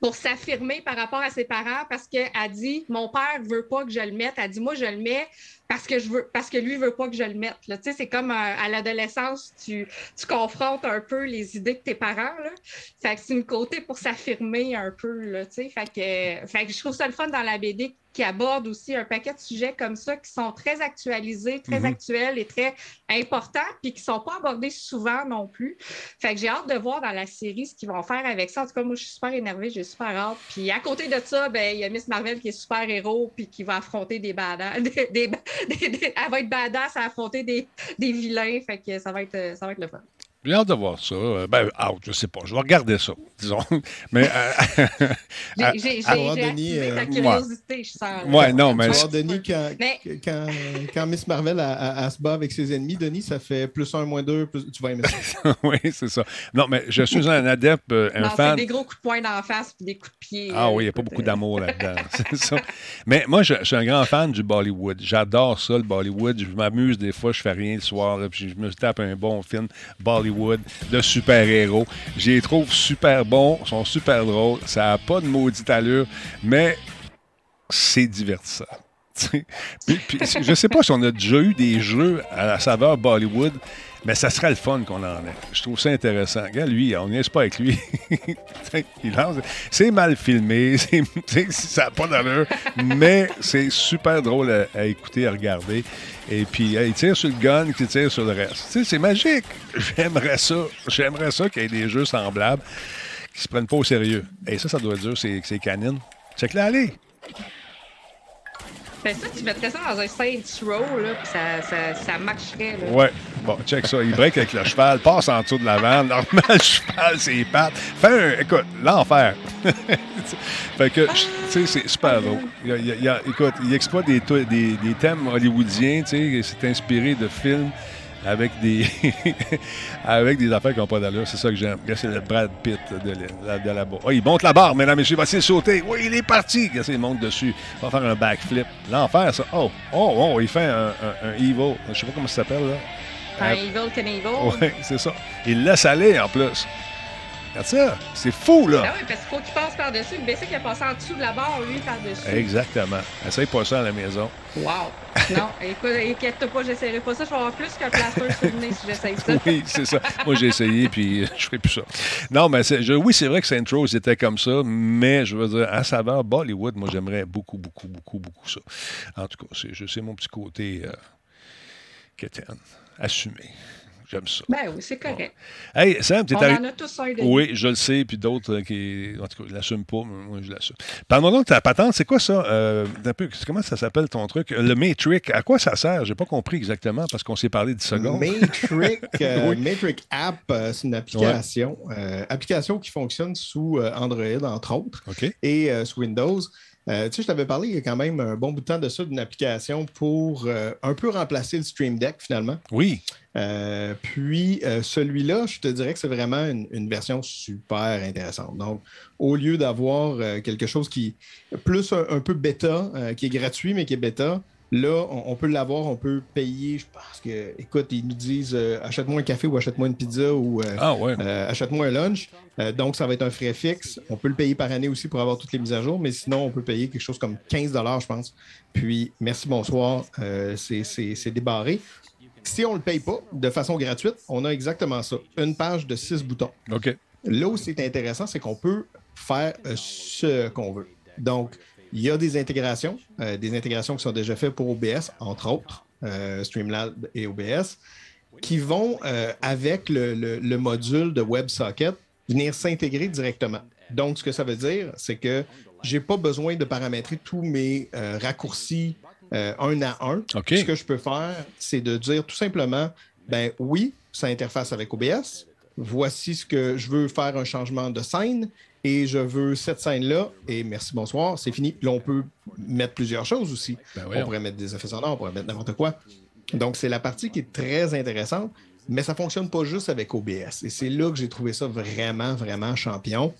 pour s'affirmer par rapport à ses parents parce qu'elle dit mon père veut pas que je le mette. Elle dit moi je le mets parce que je veux parce que lui veut pas que je le mette. là. Tu sais, c'est comme euh, à l'adolescence, tu, tu confrontes un peu les idées de tes parents. Là. Fait que c'est une côté pour s'affirmer un peu. Là, tu sais. fait, que, fait que je trouve ça le fun dans la BD qui aborde aussi un paquet de sujets comme ça qui sont très actualisés, très Mhm. actuels et très importants, puis qui sont pas abordés souvent non plus. Fait que j'ai hâte de voir dans la série ce qu'ils vont faire avec ça. En tout cas, moi, je suis super énervée, j'ai super hâte. Puis à côté de ça, ben, il y a Miss Marvel qui est super héros, puis qui va affronter des badass. Des, des- elle va être badass à affronter des, des vilains. Fait que ça va être, ça va être le fun. J'ai hâte de voir ça. Euh, Ben, out, je sais pas. Je vais regarder ça, disons. Mais. euh, J'ai Denis, euh, ta ouais. curiosité, je sens. Ouais, non, Tu mais. vas voir, Denis, quand, Mais- quand, quand Miss Marvel se bat avec ses ennemis, Denis, ça fait plus un, moins deux, plus... tu vas aimer ça. oui, c'est ça. Non, mais je suis un adepte, euh, un Non, fan. des gros coups de poing d'en face puis des coups de pied. Ah euh, oui, il n'y a pas beaucoup d'amour là-dedans. c'est ça. Mais moi, je, je suis un grand fan du Bollywood. J'adore ça, le Bollywood. Je m'amuse des fois, je fais rien le soir, là, puis je me tape un bon film Bollywood de super-héros. Je les trouve super bons, sont super drôles. Ça n'a pas de maudite allure, mais c'est divertissant. Puis, puis, je sais pas si on a déjà eu des jeux à la saveur Bollywood, Mais ça serait le fun qu'on en ait. Je trouve ça intéressant. Regarde, lui, on n'est pas avec lui. C'est mal filmé, c'est- ça n'a pas d'allure, mais c'est super drôle à, écouter, à regarder. Et puis, il tire sur le gun, il tire sur le reste. C'est magique. J'aimerais ça. J'aimerais ça qu'il y ait des jeux semblables qui se prennent pas au sérieux. Et ça, ça doit dur, c'est c'est canine. Check là, Ben ça, tu mettrais ça dans un Saints Row, là, ça, ça, ça marcherait, là. Ouais. Bon, check ça. Il break avec le cheval, passe en dessous de la vanne. Normal, le cheval, c'est pattes. Fait un. Écoute, l'enfer. fait que, tu sais, c'est super drôle. Il, il il écoute, il exploite des, des, des thèmes hollywoodiens, tu sais. C'est inspiré de films avec des avec des affaires qui n'ont pas d'allure. C'est ça que j'aime. C'est le Brad Pitt de, la- de là-bas. Oh, il monte la barre, mesdames et messieurs. Il va essayer de sauter. Oui, il est parti. Il monte dessus. Il va faire un backflip. L'enfer, ça. Oh, oh, oh, il fait un, un, un evil. Je sais pas comment ça s'appelle, là. Un Euh, Evil Knievel. oui, c'est ça. Il laisse aller en plus. Regarde ça. C'est fou, là. Ah oui, parce qu'il faut qu'il passe par-dessus. Le basic, il a passé en dessous de la barre, lui, par-dessus. Exactement. Essaye pas ça à la maison. Wow! Non, écoute, inquiète-toi pas, j'essaierai pas ça. Je vais avoir plus qu'un plaster sur le nez si j'essaye ça. Oui, c'est ça. Moi, j'ai essayé, puis je ferai plus ça. Non, mais je- oui, c'est vrai que Saint Rose était comme ça, mais je veux dire, à saveur Bollywood, moi, j'aimerais beaucoup, beaucoup, beaucoup, beaucoup ça. En tout cas, c'est mon petit côté euh, quétaine, assumé. J'aime ça. Ben oui, c'est correct. Hey, Sam, t'es On arri- en a tous un de Oui, je le sais, puis d'autres euh, qui, en tout cas, ils l'assument pas, mais moi, je l'assume. Parle-moi donc ta patente, c'est quoi ça? Euh, un peu, comment ça s'appelle ton truc? Le Matrix, à quoi ça sert? J'ai pas compris exactement parce qu'on s'est parlé 10 secondes. Matrix, euh, Oui. Matrix App, euh, c'est une application. euh, application qui fonctionne sous euh, Android, entre autres, OK. et euh, sous Windows. Euh, tu sais, je t'avais parlé il y a quand même un bon bout de temps de ça, d'une application pour euh, un peu remplacer le Stream Deck, finalement. Oui. Euh, puis celui-là, je te dirais que c'est vraiment une, une version super intéressante. Donc, au lieu d'avoir quelque chose qui plus un, un peu bêta, qui est gratuit mais qui est bêta, là, on, on peut l'avoir, on peut payer. Je pense que, écoute, ils nous disent euh, achète-moi un café ou achète-moi une pizza ou euh, Ah ouais. euh, achète-moi un lunch. Donc, ça va être un frais fixe. On peut le payer par année aussi pour avoir toutes les mises à jour, mais sinon, on peut payer quelque chose comme 15 je pense. Puis, merci, bonsoir. C'est- débarré. Si on ne le paye pas de façon gratuite, on a exactement ça. Une page de six boutons. OK. Là où c'est intéressant, c'est qu'on peut faire ce qu'on veut. Donc, il y a des intégrations, euh, des intégrations qui sont déjà faites pour OBS, entre autres, euh, Streamlab et OBS, qui vont, euh, avec le, le- le module de WebSocket, venir s'intégrer directement. Donc, ce que ça veut dire, c'est que je n'ai pas besoin de paramétrer tous mes euh, raccourcis un à un. Ce que je peux faire, c'est de dire tout simplement, ben oui, ça interface avec OBS. Voici ce que je veux faire un changement de scène et je veux cette scène-là. Et merci, bonsoir, c'est fini. Là, on peut mettre plusieurs choses aussi. Ben on pourrait mettre des effets sonores, on pourrait mettre n'importe quoi. Donc, c'est la partie qui est très intéressante, mais ça ne fonctionne pas juste avec OBS. Et c'est là que j'ai trouvé ça vraiment, vraiment champion.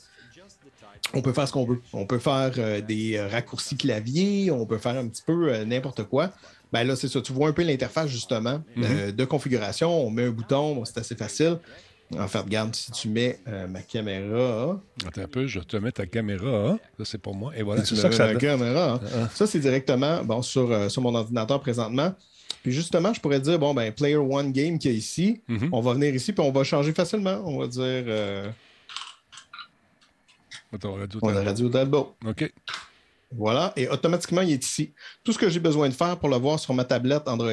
On peut faire ce qu'on veut. On peut faire euh, des euh, raccourcis clavier, on peut faire un petit peu euh, n'importe quoi. Ben là, c'est ça. Tu vois un peu l'interface, justement, euh, de configuration. On met un bouton, c'est assez facile. En fait, regarde, si tu mets euh, ma caméra. Attends un peu, je te mets ta caméra. hein. Ça, c'est pour moi. Et voilà, c'est ça que ça donne. caméra. hein. Ah. Ça, c'est directement bon, sur, euh, sur mon ordinateur présentement. Puis justement, je pourrais dire, bon, ben, Player One Game qui est ici, Mhm. on va venir ici, puis on va changer facilement. On va dire, euh, Attends, radio on a Talbot. Radio Talbot. OK. Voilà, et automatiquement, il est ici. Tout ce que j'ai besoin de faire pour le voir sur ma tablette Android,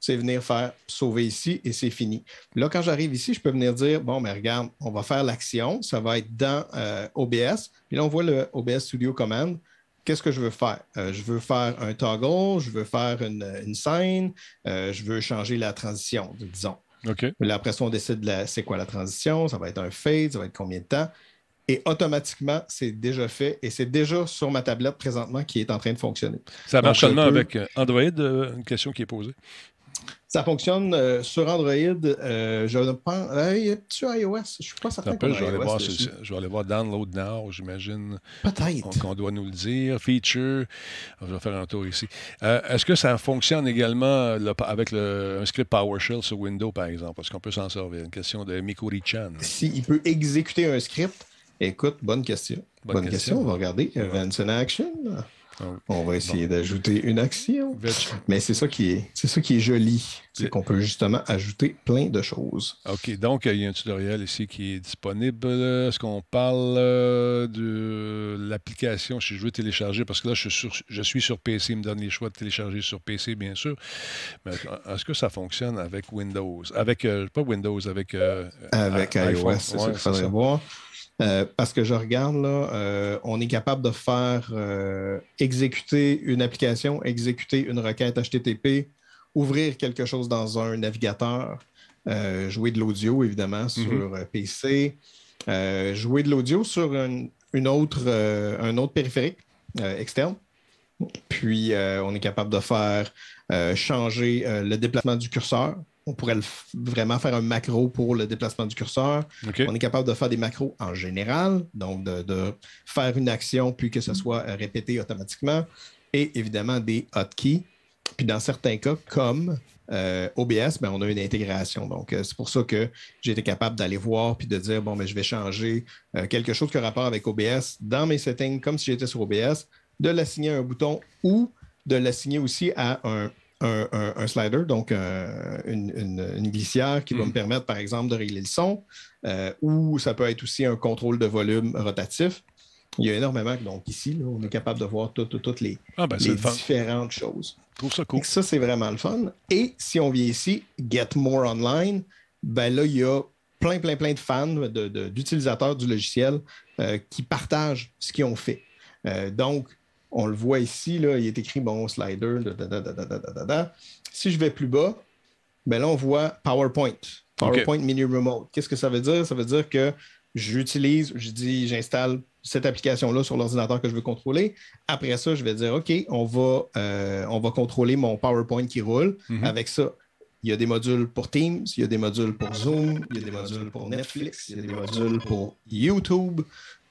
c'est venir faire sauver ici et c'est fini. Là, quand j'arrive ici, je peux venir dire bon, mais regarde, on va faire l'action, ça va être dans euh, OBS. Puis là, on voit le OBS Studio Command. Qu'est-ce que je veux faire? Euh, je veux faire un toggle, je veux faire une, une scène, euh, je veux changer la transition, disons. OK. Là, après ça, on décide la- c'est quoi la transition, ça va être un fade, ça va être combien de temps? Et automatiquement, c'est déjà fait et c'est déjà sur ma tablette présentement qui est en train de fonctionner. Ça marche seulement avec Android, une question qui est posée. Ça fonctionne euh, sur Android. euh, je ne pense. Euh, sur iOS, je ne suis pas certain. Peu, je vais, aller voir je vais aller voir Download Now, j'imagine. Peut-être. qu'on- doit nous le dire. Feature. Je vais faire un tour ici. Euh, Est-ce que ça fonctionne également euh, le- avec le, un script PowerShell sur Windows, par exemple? Est-ce qu'on peut s'en servir? Une question de Mikuri-chan. S'il peut exécuter un script, écoute, bonne question. Bonne Bonne, question. question. on va regarder. Events in Action. On va essayer d'ajouter une action. Mais c'est ça qui est, c'est ça qui est joli. C'est qu'on peut justement ajouter plein de choses. OK, donc il y a un tutoriel ici qui est disponible. Est-ce qu'on parle euh, de l'application? Si je veux télécharger? Parce que là, je suis, sur, je suis sur PC, il me donne les choix de télécharger sur PC, bien sûr. Mais est-ce que ça fonctionne avec Windows? Avec, euh, pas Windows, avec. euh, Avec iOS, c'est Ouais, ça qu'il faudrait voir. Euh, parce que je regarde là, euh, on est capable de faire euh, exécuter une application, exécuter une requête HTTP, ouvrir quelque chose dans un navigateur, jouer de l'audio évidemment sur Mhm. euh, PC, jouer de l'audio sur une, une autre, un autre périphérique externe. Puis on est capable de faire changer le déplacement du curseur. On pourrait le vraiment faire un macro pour le déplacement du curseur. On est capable de faire des macros en général, donc de, de faire une action puis que ce soit euh, répété automatiquement. Et évidemment des hotkeys. Puis dans certains cas, comme euh, OBS, ben, on a une intégration. Donc, euh, c'est pour ça que j'ai été capable d'aller voir puis de dire bon, ben, je vais changer euh, quelque chose qui a rapport avec OBS dans mes settings, comme si j'étais sur OBS, de l'assigner à un bouton ou de l'assigner aussi à un, un- un- un slider, donc euh, une, une- une glissière qui va me permettre, par exemple, de régler le son, euh, ou ça peut être aussi un contrôle de volume rotatif. Il y a énormément. Donc, ici, là, on est capable de voir tout- tout- toutes les, Ah, ben, les différentes choses. Je trouve ça cool. Et ça, c'est vraiment le fun. Et si on vient ici, Get More Online, ben là, il y a plein, plein, plein de fans, de- de- d'utilisateurs du logiciel euh, qui partagent ce qu'ils ont fait. Euh, donc, on le voit ici, là, il est écrit bon slider. Si je vais plus bas, ben là, on voit PowerPoint. PowerPoint. Mini Remote. Qu'est-ce que ça veut dire? Ça veut dire que j'utilise, je dis, j'installe cette application-là sur l'ordinateur que je veux contrôler. Après ça, je vais dire, OK, on va, euh, on va contrôler mon PowerPoint qui roule. Mhm. Avec ça, il y a des modules pour Teams, il y a des modules pour Zoom, il y a des modules pour Netflix, il y a des modules pour YouTube.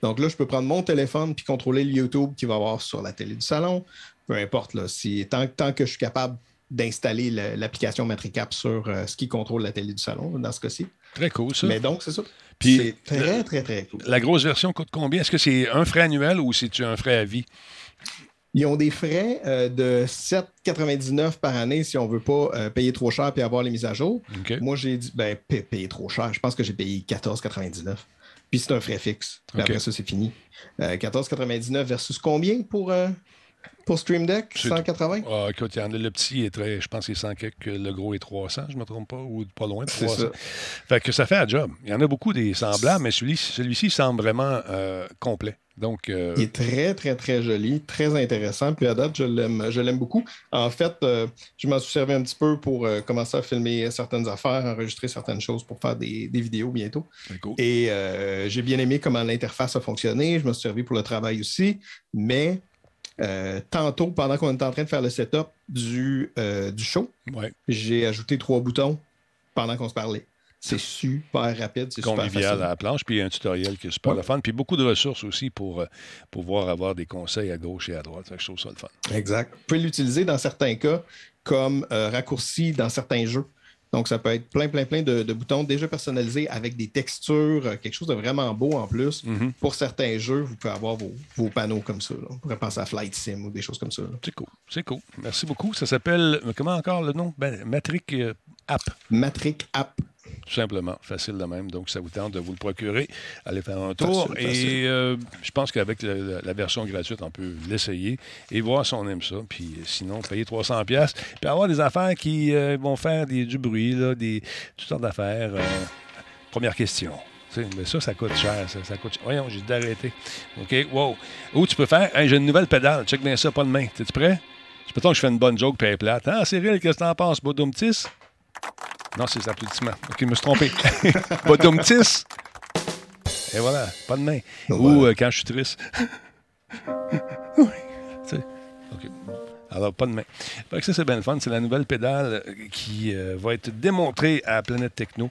Donc là, je peux prendre mon téléphone puis contrôler le YouTube qui va avoir sur la télé du salon. Peu importe, là, si, tant, tant que je suis capable d'installer le- l'application Matricap sur euh, ce qui contrôle la télé du salon, dans ce cas-ci. Très cool, ça. Mais donc, c'est ça. Puis, c'est très, très, très cool. La grosse version coûte combien? Est-ce que c'est un frais annuel ou c'est un frais à vie? Ils ont des frais euh, de 7,99 par année si on ne veut pas euh, payer trop cher et avoir les mises à jour. Moi, j'ai dit, ben, pa- payer trop cher. Je pense que j'ai payé 14,99. Puis c'est un frais fixe. Après ça, c'est fini. Euh, 14,99 versus combien pour, euh, pour Stream Deck? C'est- 180? Ah, écoute, il y en a, le petit est très, je pense qu'il est 100 quelques, le gros est 300, je ne me trompe pas, ou pas loin de C'est 300. ça. Fait que ça fait un job. Il y en a beaucoup des semblables, mais celui- celui-ci semble vraiment euh, complet. Donc, euh, Il est très, très, très joli, très intéressant. Puis à date, je l'aime, je l'aime beaucoup. En fait, euh, je m'en suis servi un petit peu pour euh, commencer à filmer certaines affaires, enregistrer certaines choses pour faire des, des vidéos bientôt. Et j'ai bien aimé comment l'interface a fonctionné. Je me suis servi pour le travail aussi. Mais tantôt, pendant qu'on était en train de faire le setup du, du show, Ouais. j'ai ajouté trois boutons pendant qu'on se parlait. C'est super rapide, c'est super convivial facile. à la planche, puis il y a un tutoriel qui est super le fun, puis beaucoup de ressources aussi pour euh, pouvoir avoir des conseils à gauche et à droite. Je trouve ça le fun. Exact. Vous pouvez l'utiliser dans certains cas comme euh, raccourci dans certains jeux. Donc, ça peut être plein, plein, plein de, de boutons déjà personnalisés avec des textures, euh, quelque chose de vraiment beau en plus. Mm-hmm. Pour certains jeux, vous pouvez avoir vos, vos panneaux comme ça. là. On pourrait penser à Flight Sim ou des choses comme ça. C'est cool. C'est cool. Merci beaucoup. Ça s'appelle, comment encore le nom? Ben, Matric euh, App. Matric App. Tout simplement, facile de même. Donc, ça vous tente de vous le procurer. Allez faire un tour. Facile, facile. Et euh, je pense qu'avec la, version gratuite, on peut l'essayer et voir si on aime ça. Puis euh, sinon, payer 300$. pièces Puis avoir des affaires qui euh, vont faire des, du bruit, là, des, toutes sortes d'affaires. Euh, première question. Mais ça, ça coûte cher. Ça, ça coûte cher. Voyons, j'ai d'arrêter. OK, wow. Ou tu peux faire, Hey, j'ai une nouvelle pédale. Check bien ça, pas de main. T'es-tu prêt? C'est peut-être que je fais une bonne joke, puis elle est plate. Ah, Cyril, qu'est-ce que t'en penses, Bodomtis? Non, c'est les applaudissements. OK, je me suis trompé. Bodomtis. Et voilà, pas de main. Ou euh, quand je suis triste. oui. OK. Alors, pas de main. Fait que ça, c'est bien le fun. C'est la nouvelle pédale euh, qui euh, va être démontrée à Planète Techno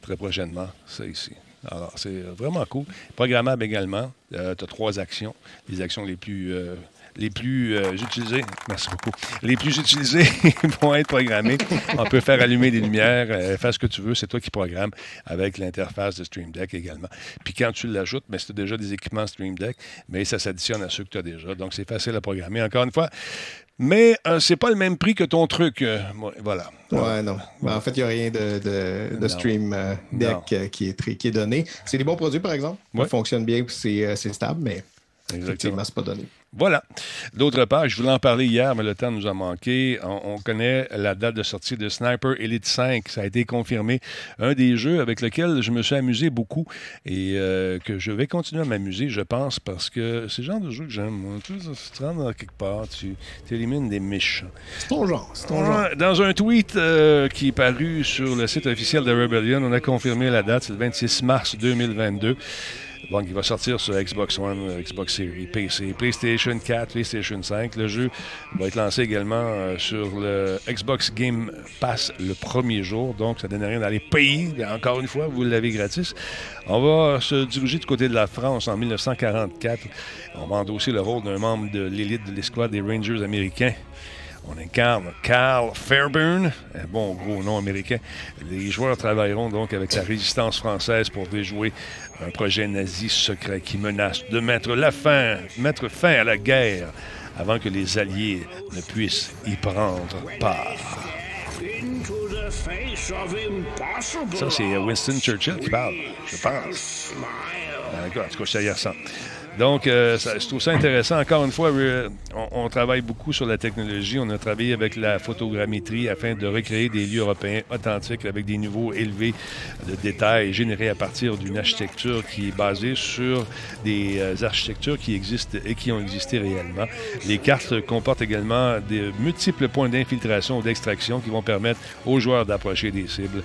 très prochainement. C'est ici. Alors, c'est vraiment cool. Programmable également. tu as trois actions. Les actions les plus euh, les plus euh, utilisés, merci beaucoup, les plus utilisés vont être programmés. On peut faire allumer des lumières, euh, faire ce que tu veux, c'est toi qui programmes avec l'interface de Stream Deck également. Puis quand tu l'ajoutes, mais c'est déjà des équipements Stream Deck, mais ça s'additionne à ceux que tu as déjà. Donc c'est facile à programmer. Encore une fois, mais euh, c'est pas le même prix que ton truc. euh, voilà. Ouais, non. Ben, en fait, il n'y a rien de, de- de Non. stream euh, deck qui, est, qui est donné. C'est des bons produits, par exemple. Ouais. Ça fonctionne bien, c'est stable, mais Exactement. effectivement, c'est pas donné. Voilà. D'autre part, je voulais en parler hier, mais le temps nous a manqué. On, on connaît la date de sortie de Sniper Elite 5. Ça a été confirmé. Un des jeux avec lequel je me suis amusé beaucoup et euh, que je vais continuer à m'amuser, je pense, parce que c'est le genre de jeu que j'aime. Tu te rends dans quelque part, tu élimines des méchants. C'est ton genre. C'est ton genre. Dans un tweet euh, qui est paru sur le site officiel de Rebellion, on a confirmé la date, c'est le 26 mars 2022. Donc, il va sortir sur Xbox One, euh, Xbox Series, PC, PlayStation 4, PlayStation 5. Le jeu va être lancé également euh, sur le Xbox Game Pass le premier jour. Donc, ça ne donne rien dans les pays. Encore une fois, vous l'avez gratis. On va se diriger du côté de la France en 1944. On va endosser le rôle d'un membre de l'élite de l'escouade des Rangers américains. On incarne Carl Fairburn, un bon gros nom américain. Les joueurs travailleront donc avec la résistance française pour déjouer un projet nazi secret qui menace de mettre la fin, mettre fin à la guerre avant que les Alliés ne puissent y prendre part. Ça, c'est Winston Churchill qui parle, je pense. En tout cas, ça y ressemble. Donc, euh, je trouve ça intéressant. Encore une fois, euh, on, on travaille beaucoup sur la technologie. On a travaillé avec la photogrammétrie afin de recréer des lieux européens authentiques avec des niveaux élevés de détails générés à partir d'une architecture qui est basée sur des euh, architectures qui existent et qui ont existé réellement. Les cartes comportent également de multiples points d'infiltration ou d'extraction qui vont permettre aux joueurs d'approcher des cibles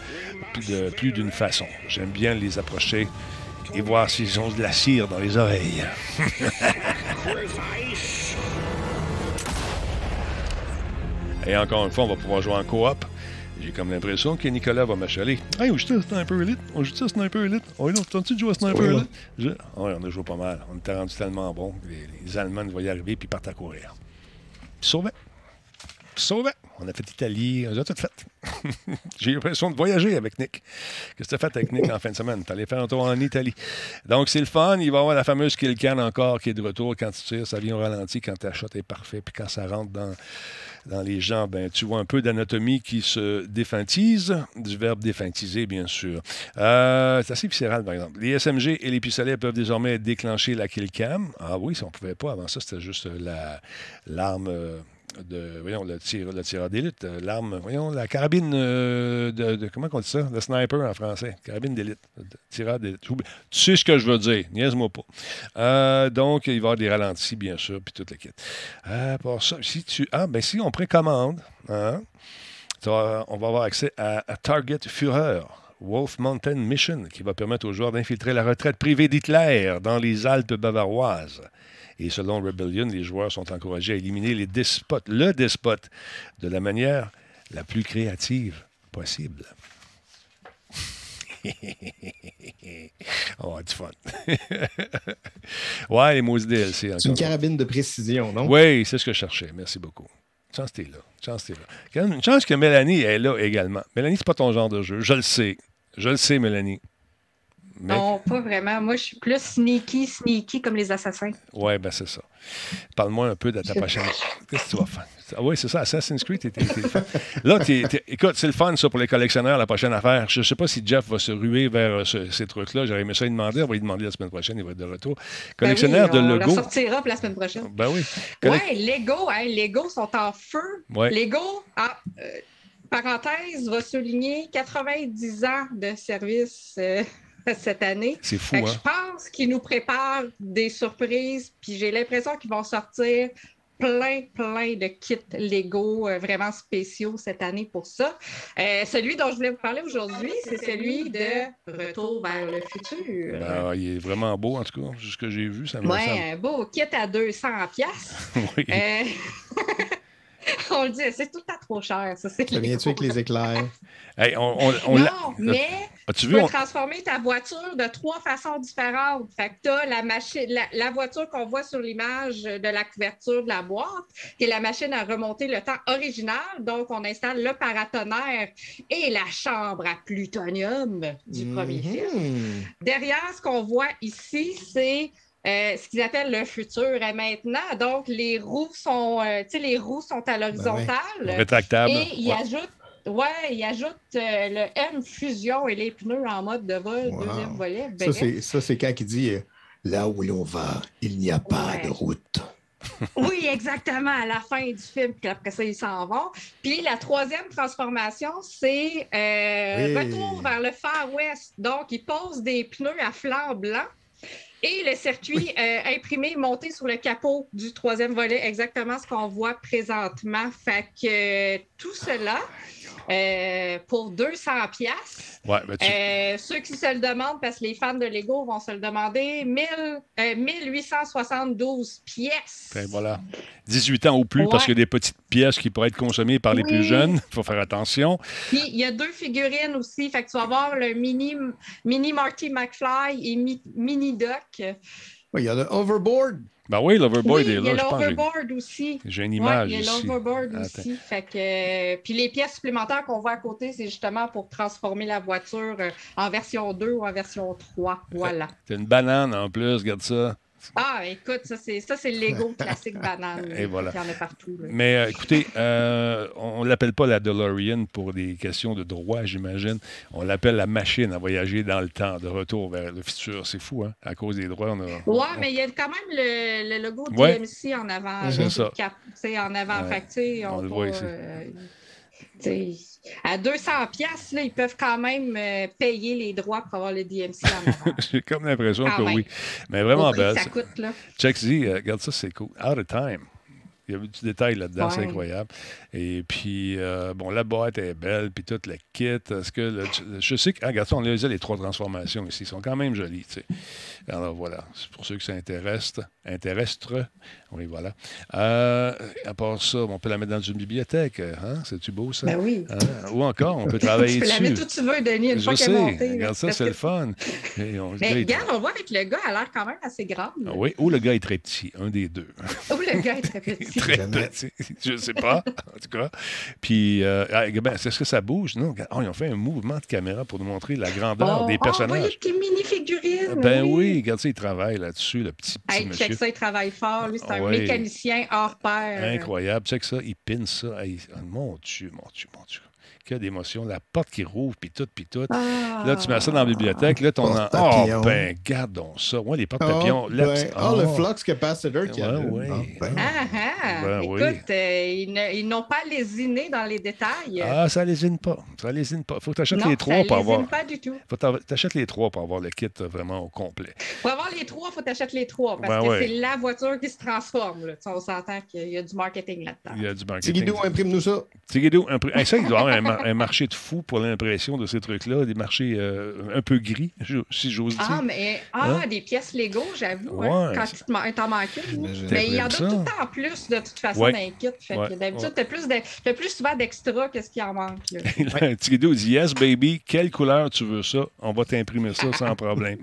de plus d'une façon. J'aime bien les approcher et voir s'ils ont de la cire dans les oreilles. et encore une fois, on va pouvoir jouer en coop. J'ai comme l'impression que Nicolas va m'achaler. Hey, on joue à Sniper Elite? On joue à Sniper Elite? Oui, là, t'as-tu de jouer à Sniper Oui. Elite? Je- Ah on a joué pas mal. On était rendu tellement bon. Les, les Allemands vont y arriver puis partent à courir. Sauvé. Sauvé. On a fait Italie, on a tout fait. J'ai eu l'impression de voyager avec Nick. Qu'est-ce que tu as fait avec Nick en fin de semaine? Tu allé faire un tour en Italie. Donc, c'est le fun. Il va y avoir la fameuse kill can encore qui est de retour. Quand tu tires, ça vient au ralenti. Quand ta shot est parfait. Puis quand ça rentre dans, dans les jambes, ben, tu vois un peu d'anatomie qui se défantise. Du verbe défantiser, bien sûr. Euh, c'est assez viscéral, par exemple. Les SMG et les pistolets peuvent désormais déclencher la kill cam. Ah oui, si on ne pouvait pas. Avant ça, c'était juste la- l'arme. euh, de, voyons, le, tir, le tireur d'élite, euh, l'arme, voyons, la carabine euh, de, comment on dit ça? Le sniper en français. Carabine d'élite. Tireur d'élite. Tu sais ce que je veux dire. Niaise-moi pas. Euh, donc, il va y avoir des ralentis, bien sûr, puis toute la. Euh, pour ça, si tu. Ah, ben si on précommande, hein, on va avoir accès à Target Führer. Wolf Mountain Mission, qui va permettre aux joueurs d'infiltrer la retraite privée d'Hitler dans les Alpes bavaroises. Et selon Rebellion, les joueurs sont encouragés à éliminer les despotes, le despote, de la manière la plus créative possible. On va avoir du fun. ouais, les maudits DLC. C'est une carabine de précision, non? Oui, c'est ce que je cherchais. Merci beaucoup. Chance que t'es là. Chance t'es là. Une chance que Mélanie est là également. Mélanie, c'est pas ton genre de jeu. Je le sais. Je le sais, Mélanie. Mais, Non, pas vraiment. Moi, je suis plus sneaky, sneaky comme les assassins. ouais, ben c'est ça. Parle-moi un peu de ta prochaine. Qu'est-ce que tu vas faire? Ah oui, c'est ça, Assassin's Creed, t'es, fun. Là, t'es- t'es- écoute, c'est le fun, ça, pour les collectionneurs, la prochaine affaire. Je ne sais pas si Jeff va se ruer vers euh, ce- ces trucs-là. J'aurais aimé ça lui demander. On va lui demander la semaine prochaine, il va être de retour. Collectionneur Ben oui, de on Lego. la sortira pour la semaine prochaine. Ben oui. Collec- Ouais, Lego, hein, Lego sont en feu. Ouais. Lego, ah, euh, parenthèse, va souligner 90 ans de service euh, cette année. C'est fou, hein? Je pense qu'ils nous préparent des surprises, puis j'ai l'impression qu'ils vont sortir plein, plein de kits Lego euh, vraiment spéciaux cette année pour ça. Euh, celui dont je voulais vous parler aujourd'hui, c'est celui de Retour vers le futur. Ben, il est vraiment beau, en tout cas. Ce que j'ai vu, ça me Ouais, semble. un beau kit à 200 pièces. Oui. Euh, On le dit, c'est tout temps trop cher. Ça, c'est Ça vient-tu avec les éclairs? Hey, on, on- on l'a- Non, mais As-tu tu vu? peux on- transformer ta voiture de trois façons différentes. Fait que tu as la, machine, la, la voiture qu'on voit sur l'image de la couverture de la boîte, qui est la machine à remonter le temps original. Donc, on installe le paratonnerre et la chambre à plutonium du premier film. Derrière, ce qu'on voit ici, c'est euh, ce qu'ils appellent le futur est maintenant. Donc, les roues sont, euh, tu sais, les roues sont à l'horizontale. Rétractable. Et il Ouais. ajoute, ouais, il ajoute euh, le M fusion et les pneus en mode de vol, Wow. deuxième volet. Ça, Ben, c'est, ça, c'est quand il dit euh, Là où l'on va, il n'y a pas de route. Oui, exactement, à la fin du film, puis après ça, ils s'en vont. Puis la troisième transformation, c'est euh, Oui. retour vers le Far West. Donc, ils posent des pneus à flanc blanc et le circuit euh, imprimé monté sur le capot du troisième volet, exactement ce qu'on voit présentement. Fait que euh, tout cela euh, pour 200 pièces. Ouais, ben, tu- Euh, ceux qui se le demandent, parce que les fans de Lego vont se le demander, 1000, euh, 1872 pièces. ben, voilà. 18 ans ou plus, parce qu'il y a des petites pièces qui pourraient être consommées par les plus jeunes. Il faut faire attention. Puis il y a deux figurines aussi. Fait que tu vas voir le mini, mini Marty McFly et Mi- Mini Doc. Il y a le overboard. Ben oui, l'overboard oui, est il y a là. L'overboard aussi. j'ai une Ouais, image il y a l'overboard aussi. Fait que, euh, puis les pièces supplémentaires qu'on voit à côté, c'est justement pour transformer la voiture euh, en version 2 ou en version 3. Voilà. T'as une banane en plus, regarde ça. Ah, écoute, ça c'est ça c'est le Lego classique banane. Et voilà. Il y en a partout. là. Mais euh, écoutez, euh, on ne l'appelle pas la DeLorean pour des questions de droit, j'imagine. On l'appelle la machine à voyager dans le temps, de retour vers le futur. C'est fou, hein? À cause des droits, on a. Ouais, mais il y a quand même le, le logo Ouais. DMC en avant. C'est ça. cap, en avant. Ouais. Fait On on, le voit ici. À 200 pièces, ils peuvent quand même euh, payer les droits pour avoir le DMC en. J'ai comme l'impression Quand que même. oui. Mais vraiment belle. ça coûte, là. Check Z, euh, regarde ça, c'est cool. Out of time. Il y a du détail là-dedans, c'est incroyable. Et puis, euh, bon, la boîte est belle, puis tout le kit. Est-ce que le- je sais que, ah, regarde ça, on les a les trois transformations ici. Ils sont quand même jolis, tu sais. Alors voilà, c'est pour ceux qui s'intéressent. Intéressent. Oui, voilà. Euh, à part ça, on peut la mettre dans une bibliothèque. Hein? C'est-tu beau, ça? Ben oui. Hein? Ou encore, on peut travailler tu peux la dessus. mettre où tu veux, Denis, une Je fois qu'elle sais. est montée. Regarde ça, c'est que- le fun. Et on- Mais regarde, on voit avec le gars, elle a l'air quand même assez grande. Ah oui, ou le gars est très petit, un des deux. Ou le gars est très petit. très petit, je ne sais pas, en tout cas. Puis, euh, ah, ben, est-ce que ça bouge? Non, regarde, oh, ils ont fait un mouvement de caméra pour nous montrer la grandeur Oh, des oh, on voit les personnages. petits mini-figurines. ben oui, regarde ça, il travaille là-dessus, le petit, petit Hey, monsieur. check ça, il travaille fort. Lui, c'est un Ouais. mécanicien hors pair. Incroyable. Check ça, il pine ça. Hey, mon Dieu, mon Dieu, mon Dieu. Que d'émotion. La porte qui rouvre, puis tout, puis tout. Ah. Là, tu mets ça dans la bibliothèque. Là, ton... Oh, Porte-papillon. ben, garde donc ça. Ouais, les porte-papillons. Oh, la ben, petite- oh, le oh. flux capacitor qui Ouais, a. ouais. Ah, ah. Ben Écoute, oui. euh, ils, n'ont pas lésiné dans les détails. Ah, ça lésine pas. Ça lésine pas. Faut que tu achètes non, les trois ça pour lésine avoir. pas du tout. Faut que t'achètes les trois pour avoir le kit euh, vraiment au complet. Pour avoir les trois, il faut t'acheter les trois parce Ben que ouais. c'est la voiture qui se transforme. là. On s'entend qu'il y a du marketing là-dedans. Il y a du marketing. Tigidou, imprime-nous ça. Tigidou, un, hey, ça, il doit avoir un, mar- un marché de fou pour l'impression de ces trucs-là, des marchés euh, un peu gris, si j'ose dire. Ah, mais ah, Hein? des pièces Lego, j'avoue, hein, quand il t'en manquait. Mais il y en a tout le temps en plus, de toute façon, Ouais. Fait que Ouais, d'habitude, ouais. t'as plus, de- t'as plus souvent d'extra que ce qui en manque. là. Tigidou dit Yes, baby, quelle couleur tu veux ça? On va t'imprimer ça sans problème.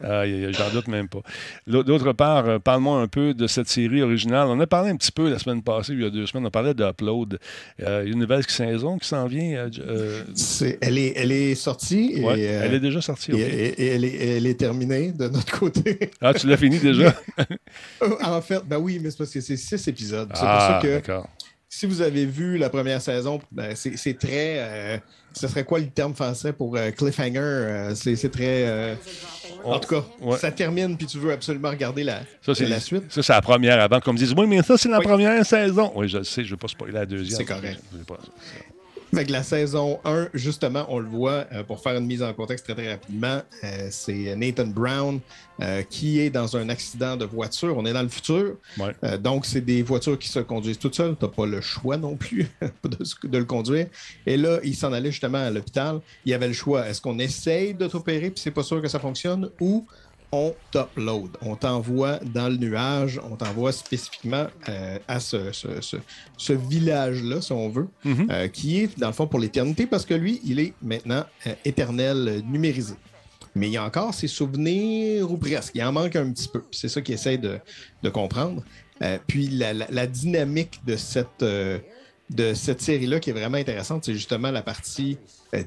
J'en doute même pas. D'autre part, euh, parle-moi un peu de cette série originale. On a parlé un petit peu la semaine passée, il y a deux semaines, on parlait d'Upload. Euh, il y a une nouvelle saison qui s'en vient. euh, euh, elle, est, elle est sortie. et, Ouais, euh, elle est déjà sortie. Et, ok. et- et elle, est, elle est terminée de notre côté. Ah, tu l'as fini déjà? En fait, ben oui, mais c'est parce que c'est six épisodes. C'est Ah, pour ça que d'accord. si vous avez vu la première saison, ben, c'est très. euh, ce serait quoi le terme français pour euh, cliffhanger? Euh, c'est très. en tout cas, Ouais. ça termine puis tu veux absolument regarder la, Ça, la suite. Ça, c'est la première avant qu'on me dise Oui, mais ça, c'est la première saison. Oui, je le sais, je ne veux pas spoiler la deuxième. C'est correct. Je Fait que la saison 1, justement, on le voit, euh, pour faire une mise en contexte très, très rapidement, euh, c'est Nathan Brown euh, qui est dans un accident de voiture. On est dans le futur. Ouais. Euh, donc, c'est des voitures qui se conduisent toutes seules. Tu n'as pas le choix non plus de, de le conduire. Et là, il s'en allait justement à l'hôpital. Il y avait le choix. Est-ce qu'on essaye d'autopérer puis c'est pas sûr que ça fonctionne ou on t'upload. On t'envoie dans le nuage, on t'envoie spécifiquement euh, à ce, ce- ce- ce village-là, si on veut, euh, qui est, dans le fond, pour l'éternité, parce que lui, il est maintenant euh, éternel, numérisé. Mais il y a encore ses souvenirs, ou presque. Il en manque un petit peu. C'est ça qu'il essaie de, de comprendre. Puis la, la- la dynamique de cette, de cette série-là qui est vraiment intéressante, c'est justement la partie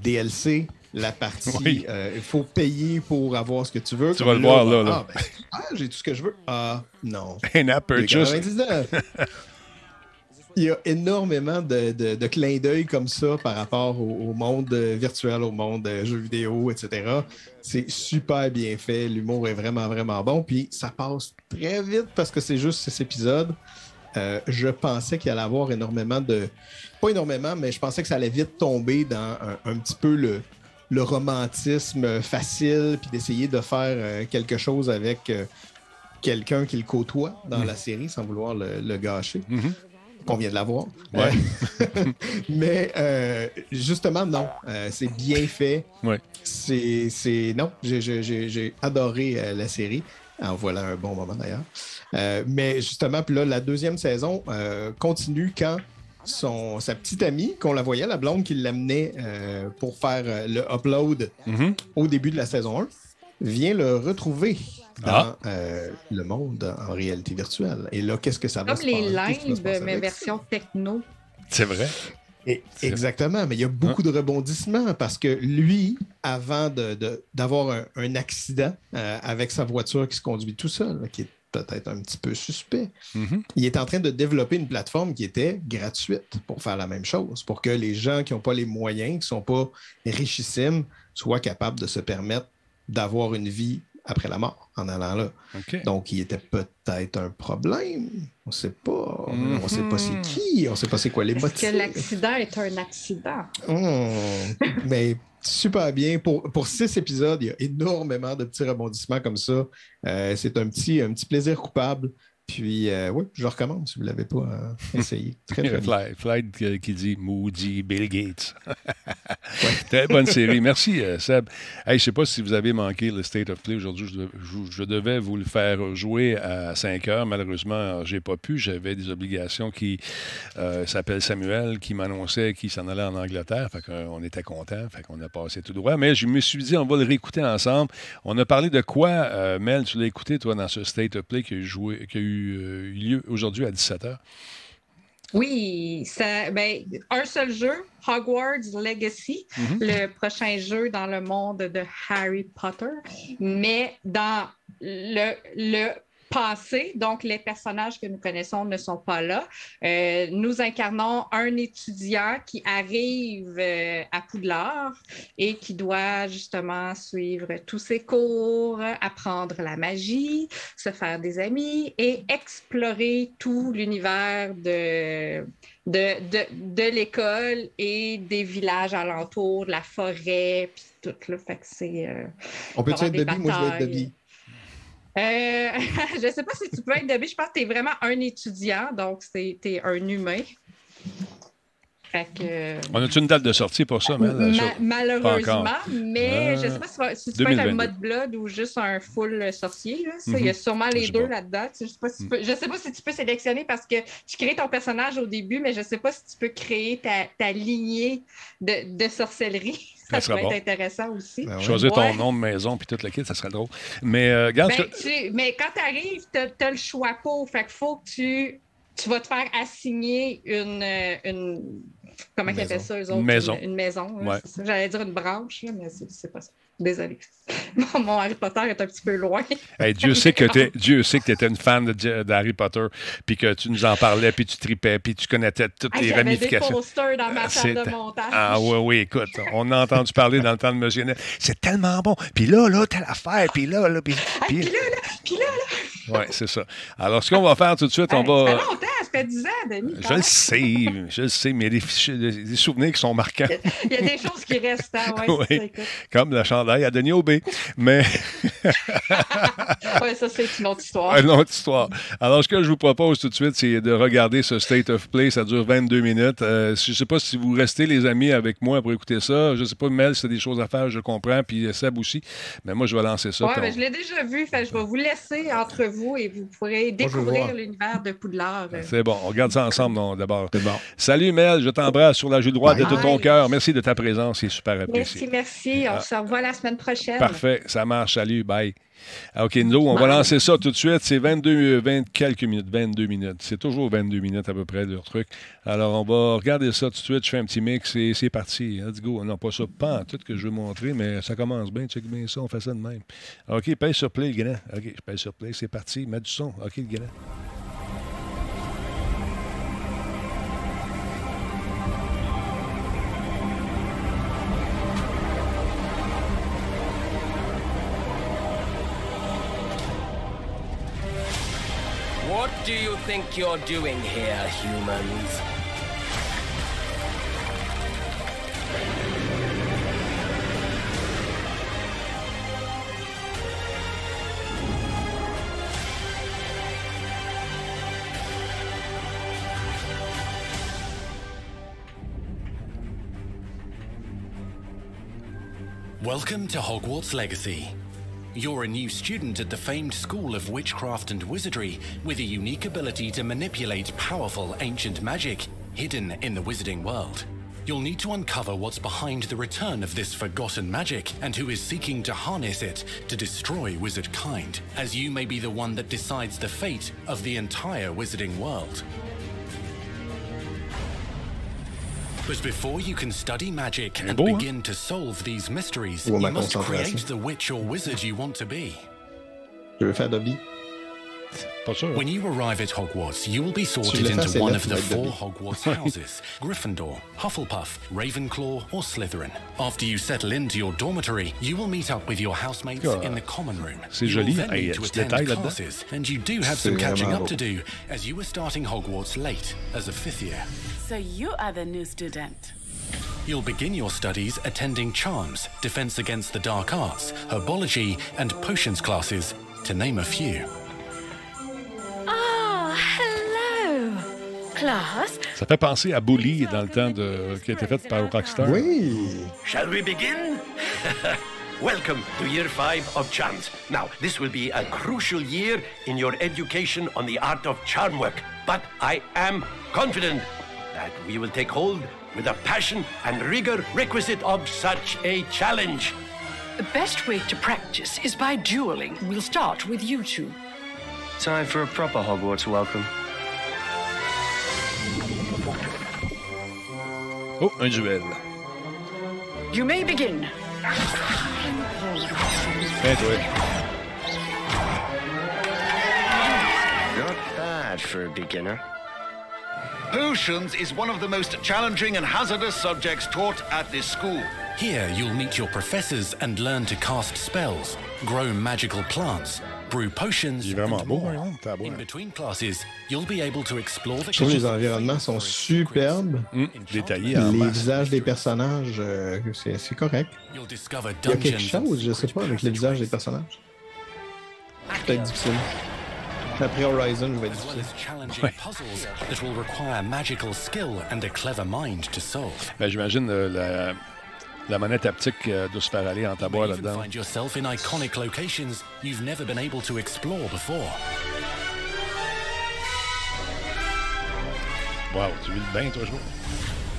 DLC, la partie Oui. euh, il faut payer pour avoir ce que tu veux. Tu vas le voir, là, là. Ah, ben, ah, j'ai tout ce que je veux. Ah, non. Purchase. 99. Il y a énormément de, de- de clins d'œil comme ça par rapport au, au monde euh, virtuel, au monde euh, jeux vidéo, etc. C'est super bien fait. L'humour est vraiment, vraiment bon. Puis ça passe très vite parce que c'est juste cet épisode. Euh, je pensais qu'il allait avoir énormément de. Pas énormément, mais je pensais que ça allait vite tomber dans un, un petit peu le, le romantisme facile, puis d'essayer de faire euh, quelque chose avec euh, quelqu'un qui le côtoie dans Mhm. la série sans vouloir le, le gâcher. Mhm. On vient de l'avoir. Ouais. Euh, mais euh, justement, non. Euh, c'est bien fait. Ouais. C'est. Non, j'ai- adoré euh, la série. En voilà un bon moment d'ailleurs. Mais justement, puis là, la deuxième saison continue quand son, sa petite amie, qu'on la voyait, la blonde qui l'amenait euh, pour faire euh, le upload Mhm. au début de la saison 1, vient le retrouver dans Ah. euh, le monde en réalité virtuelle. Et là, qu'est-ce que ça va Comme se les passer? Mais version techno. C'est vrai. Et- exactement, mais il y a beaucoup de rebondissements parce que lui, avant de- de- d'avoir un, un accident euh, avec sa voiture qui se conduit tout seul, là, qui est peut-être un petit peu suspect, Mhm. il est en train de développer une plateforme qui était gratuite pour faire la même chose, pour que les gens qui n'ont pas les moyens, qui ne sont pas richissimes, soient capables de se permettre d'avoir une vie après la mort en allant là. Donc, il était peut-être un problème. On ne sait pas. On ne sait pas c'est qui. On ne sait pas c'est quoi les Est-ce motifs. que l'accident est un accident? Hmm. Mais super bien. Pour, pour six épisodes, il y a énormément de petits rebondissements comme ça. Euh, c'est un petit, un petit plaisir coupable. Puis, euh, oui, je le recommande si vous ne l'avez pas euh, essayé. Très, très bien. Fly, Fly qui- qui dit Moody Bill Gates. Très bonne série. Merci, euh, Seb. Hey, je ne sais pas si vous avez manqué le State of Play aujourd'hui. Je, je- je devais vous le faire jouer à 5 heures. Malheureusement, j'ai pas pu. J'avais des obligations qui euh, s'appelle Samuel, qui m'annonçait qu'il s'en allait en Angleterre. Fait qu'on était content. Fait qu'on a passé tout droit. Mais je me suis dit, on va le réécouter ensemble. On a parlé de quoi, euh, Mel? Tu l'as écouté, toi, dans ce State of Play qui a eu, joué- qui a eu euh, lieu aujourd'hui à 17h? Oui, ça, ben, un seul jeu, Hogwarts Legacy, Mhm. le prochain jeu dans le monde de Harry Potter, mais dans le, le passé, donc les personnages que nous connaissons ne sont pas là. Euh, nous incarnons un étudiant qui arrive euh, à Poudlard et qui doit justement suivre tous ses cours, apprendre la magie, se faire des amis et explorer tout l'univers de, de, de, de l'école et des villages alentours, la forêt, puis tout. Là. Fait que c'est. euh, On avoir être Debbie? Moi, je veux être. Debbie. Euh, je ne sais pas si tu peux être Debbie. Je pense que tu es vraiment un étudiant, donc tu es un humain. Fait que, On a-tu une date de sortie pour ça, Mel? Ma- malheureusement, mais Ah. je ne sais pas si, tu vas- si tu peux être un 2022. mode blood ou juste un full sorcier. là. Ça, Il y Mhm. a sûrement les deux là-dedans. Tu sais, Je ne sais, pas si tu peux- je sais pas si tu peux sélectionner parce que tu crées ton personnage au début, mais je ne sais pas si tu peux créer ta, ta lignée de, de sorcellerie. Ça Ça, bon. être intéressant aussi. Choisir ton Ouais. nom de maison puis toute la kit, ça serait drôle. Mais euh, regarde, Ben, tu- mais quand tu arrives, tu as, le choix pour. Fait qu'il faut que tu, tu vas te faire assigner une. euh, une comment Une ils appellent maison. ça, eux Une autres? maison. Une, une maison. Ouais. c'est ça. J'allais dire une branche, mais c'est pas ça. Désolée. Mon, mon Harry Potter est un petit peu loin. hey, Dieu sait que t'es- Dieu sait que tu étais une fan de d'Harry Potter, puis que tu nous en parlais, puis tu tripais, puis tu connaissais toutes les J'avais des ramifications. posters dans ma salle de montage. Ah oui, oui, écoute, on a entendu parler dans le temps de Monsieur. C'est tellement bon. Puis là, là, telle affaire, puis là, là, puis... puis- Puis là, là, puis là, là. Ouais, c'est ça. Alors, ce qu'on va faire tout de suite, on va... fait longtemps, ça fait 10 ans, Denis. Je le sais, je le sais, mais il y a des, fichiers- des souvenirs qui sont marquants. Il y a des choses qui restent. Hein, ouais, Oui, c'est ça, comme la chandail à Denis Aubé. Mais Ouais, ça, c'est une autre histoire. une autre histoire. Alors, ce que je vous propose tout de suite, c'est de regarder ce State of Play. Ça dure 22 minutes. Euh, je ne sais pas si vous restez, les amis, avec moi pour écouter ça. Je ne sais pas, Mel, si tu des choses à faire, je comprends. Puis Seb aussi. Mais moi, je vais lancer ça. Puis mais je l'ai déjà vu. Fait, je vais vous laisser entre vous et vous pourrez découvrir l'univers de Poudlard. euh. C'est bon, on regarde ça ensemble d'abord. Salut Mel, je t'embrasse sur la joue droite de tout ton cœur. Merci de ta présence, c'est super Merci, apprécié. merci. On Ah. se revoit la semaine prochaine. Parfait, ça marche. Salut, bye. Ah, OK, nous, on va lancer ça tout de suite. C'est 22, 20 quelques minutes, 22 minutes. C'est toujours 22 minutes à peu près, leur truc. Alors, on va regarder ça tout de suite. Je fais un petit mix et c'est parti. Let's go. Non, pas ça, pas en tout que je veux montrer, mais ça commence bien. Check bien ça, on fait ça de même. OK, pèse sur play, le grand. OK, je pèse sur play, c'est parti. Mets du son. OK, le grand. Do you think you're doing here, humans? Welcome to Hogwarts Legacy. You're a new student at the famed School of Witchcraft and Wizardry with a unique ability to manipulate powerful ancient magic hidden in the wizarding world. You'll need to uncover what's behind the return of this forgotten magic and who is seeking to harness it to destroy wizard kind, as you may be the one that decides the fate of the entire wizarding world. But before you can study magic and beau, hein? begin to solve these mysteries, Ou à you must create the witch or wizard you want to be. Je veux faire Dobby. When you arrive at Hogwarts, you will be sorted into assez one of the four Dobby. Hogwarts houses Gryffindor, Hufflepuff, Ravenclaw, or Slytherin. After you settle into your dormitory, you will meet up with your housemates in the common room. c'est You will joli. then il y a need to du attend détail là-dedans. classes, and you do have some catching up to do as you were starting Hogwarts late as a fifth year. So you are the new student. You'll begin your studies attending Charms, Defense Against the Dark Arts, Herbology, and Potions classes, to name a few. Oh, hello. Class, Ça fait penser à Bully dans le temps de, qui a été fait par Rockstar. Oui. Shall we begin? Welcome to year five of charms. Now, this will be a crucial year in your education on the art of charm work. But I am confident that we will take hold with the passion and rigor requisite of such a challenge. The best way to practice is by dueling. We'll start with you two. Time for a proper Hogwarts welcome. Oh, un duel. You may begin. Bien joué. Not bad for a beginner. Potions is one of the most challenging and hazardous subjects taught at this school. Here, you'll meet your professors and learn to cast spells, grow magical plants, brew potions, and more. In between classes, you'll be able to explore the Je trouve que les environnements sont superbes. détaillés en Les masse. visages des personnages, euh, c'est correct. Il y a quelque chose, je sais pas, avec les visages des personnages. Peut-être difficile. Après Horizon, je vais être difficile. as challenging puzzles that will require magical skill and a clever mind to solve. Ben, J'imagine euh, la, la manette haptique euh, doit se faire aller en tabac là-dedans. find yourself in iconic locations you've never been able to explore before. Wow, tu vis bien, toi,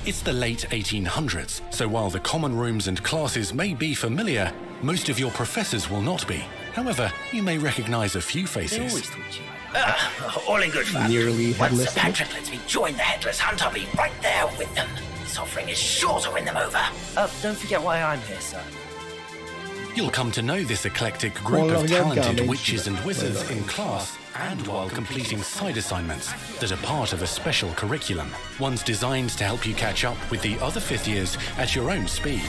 It's the late 1800s, so while the common rooms and classes may be familiar, most of your professors will not be. However, you may recognize a few faces. Ah, all in good fun. Nearly Once headless. Sir Patrick lets me join the Headless Hunt, I'll be right there with them. This offering is sure to win them over. Oh, don't forget why I'm here, sir. You'll come to know this eclectic group le of talented witches and wizards in class and while completing side assignments that are part of a special curriculum. Ones designed to help you catch up with the other fifth years at your own speed.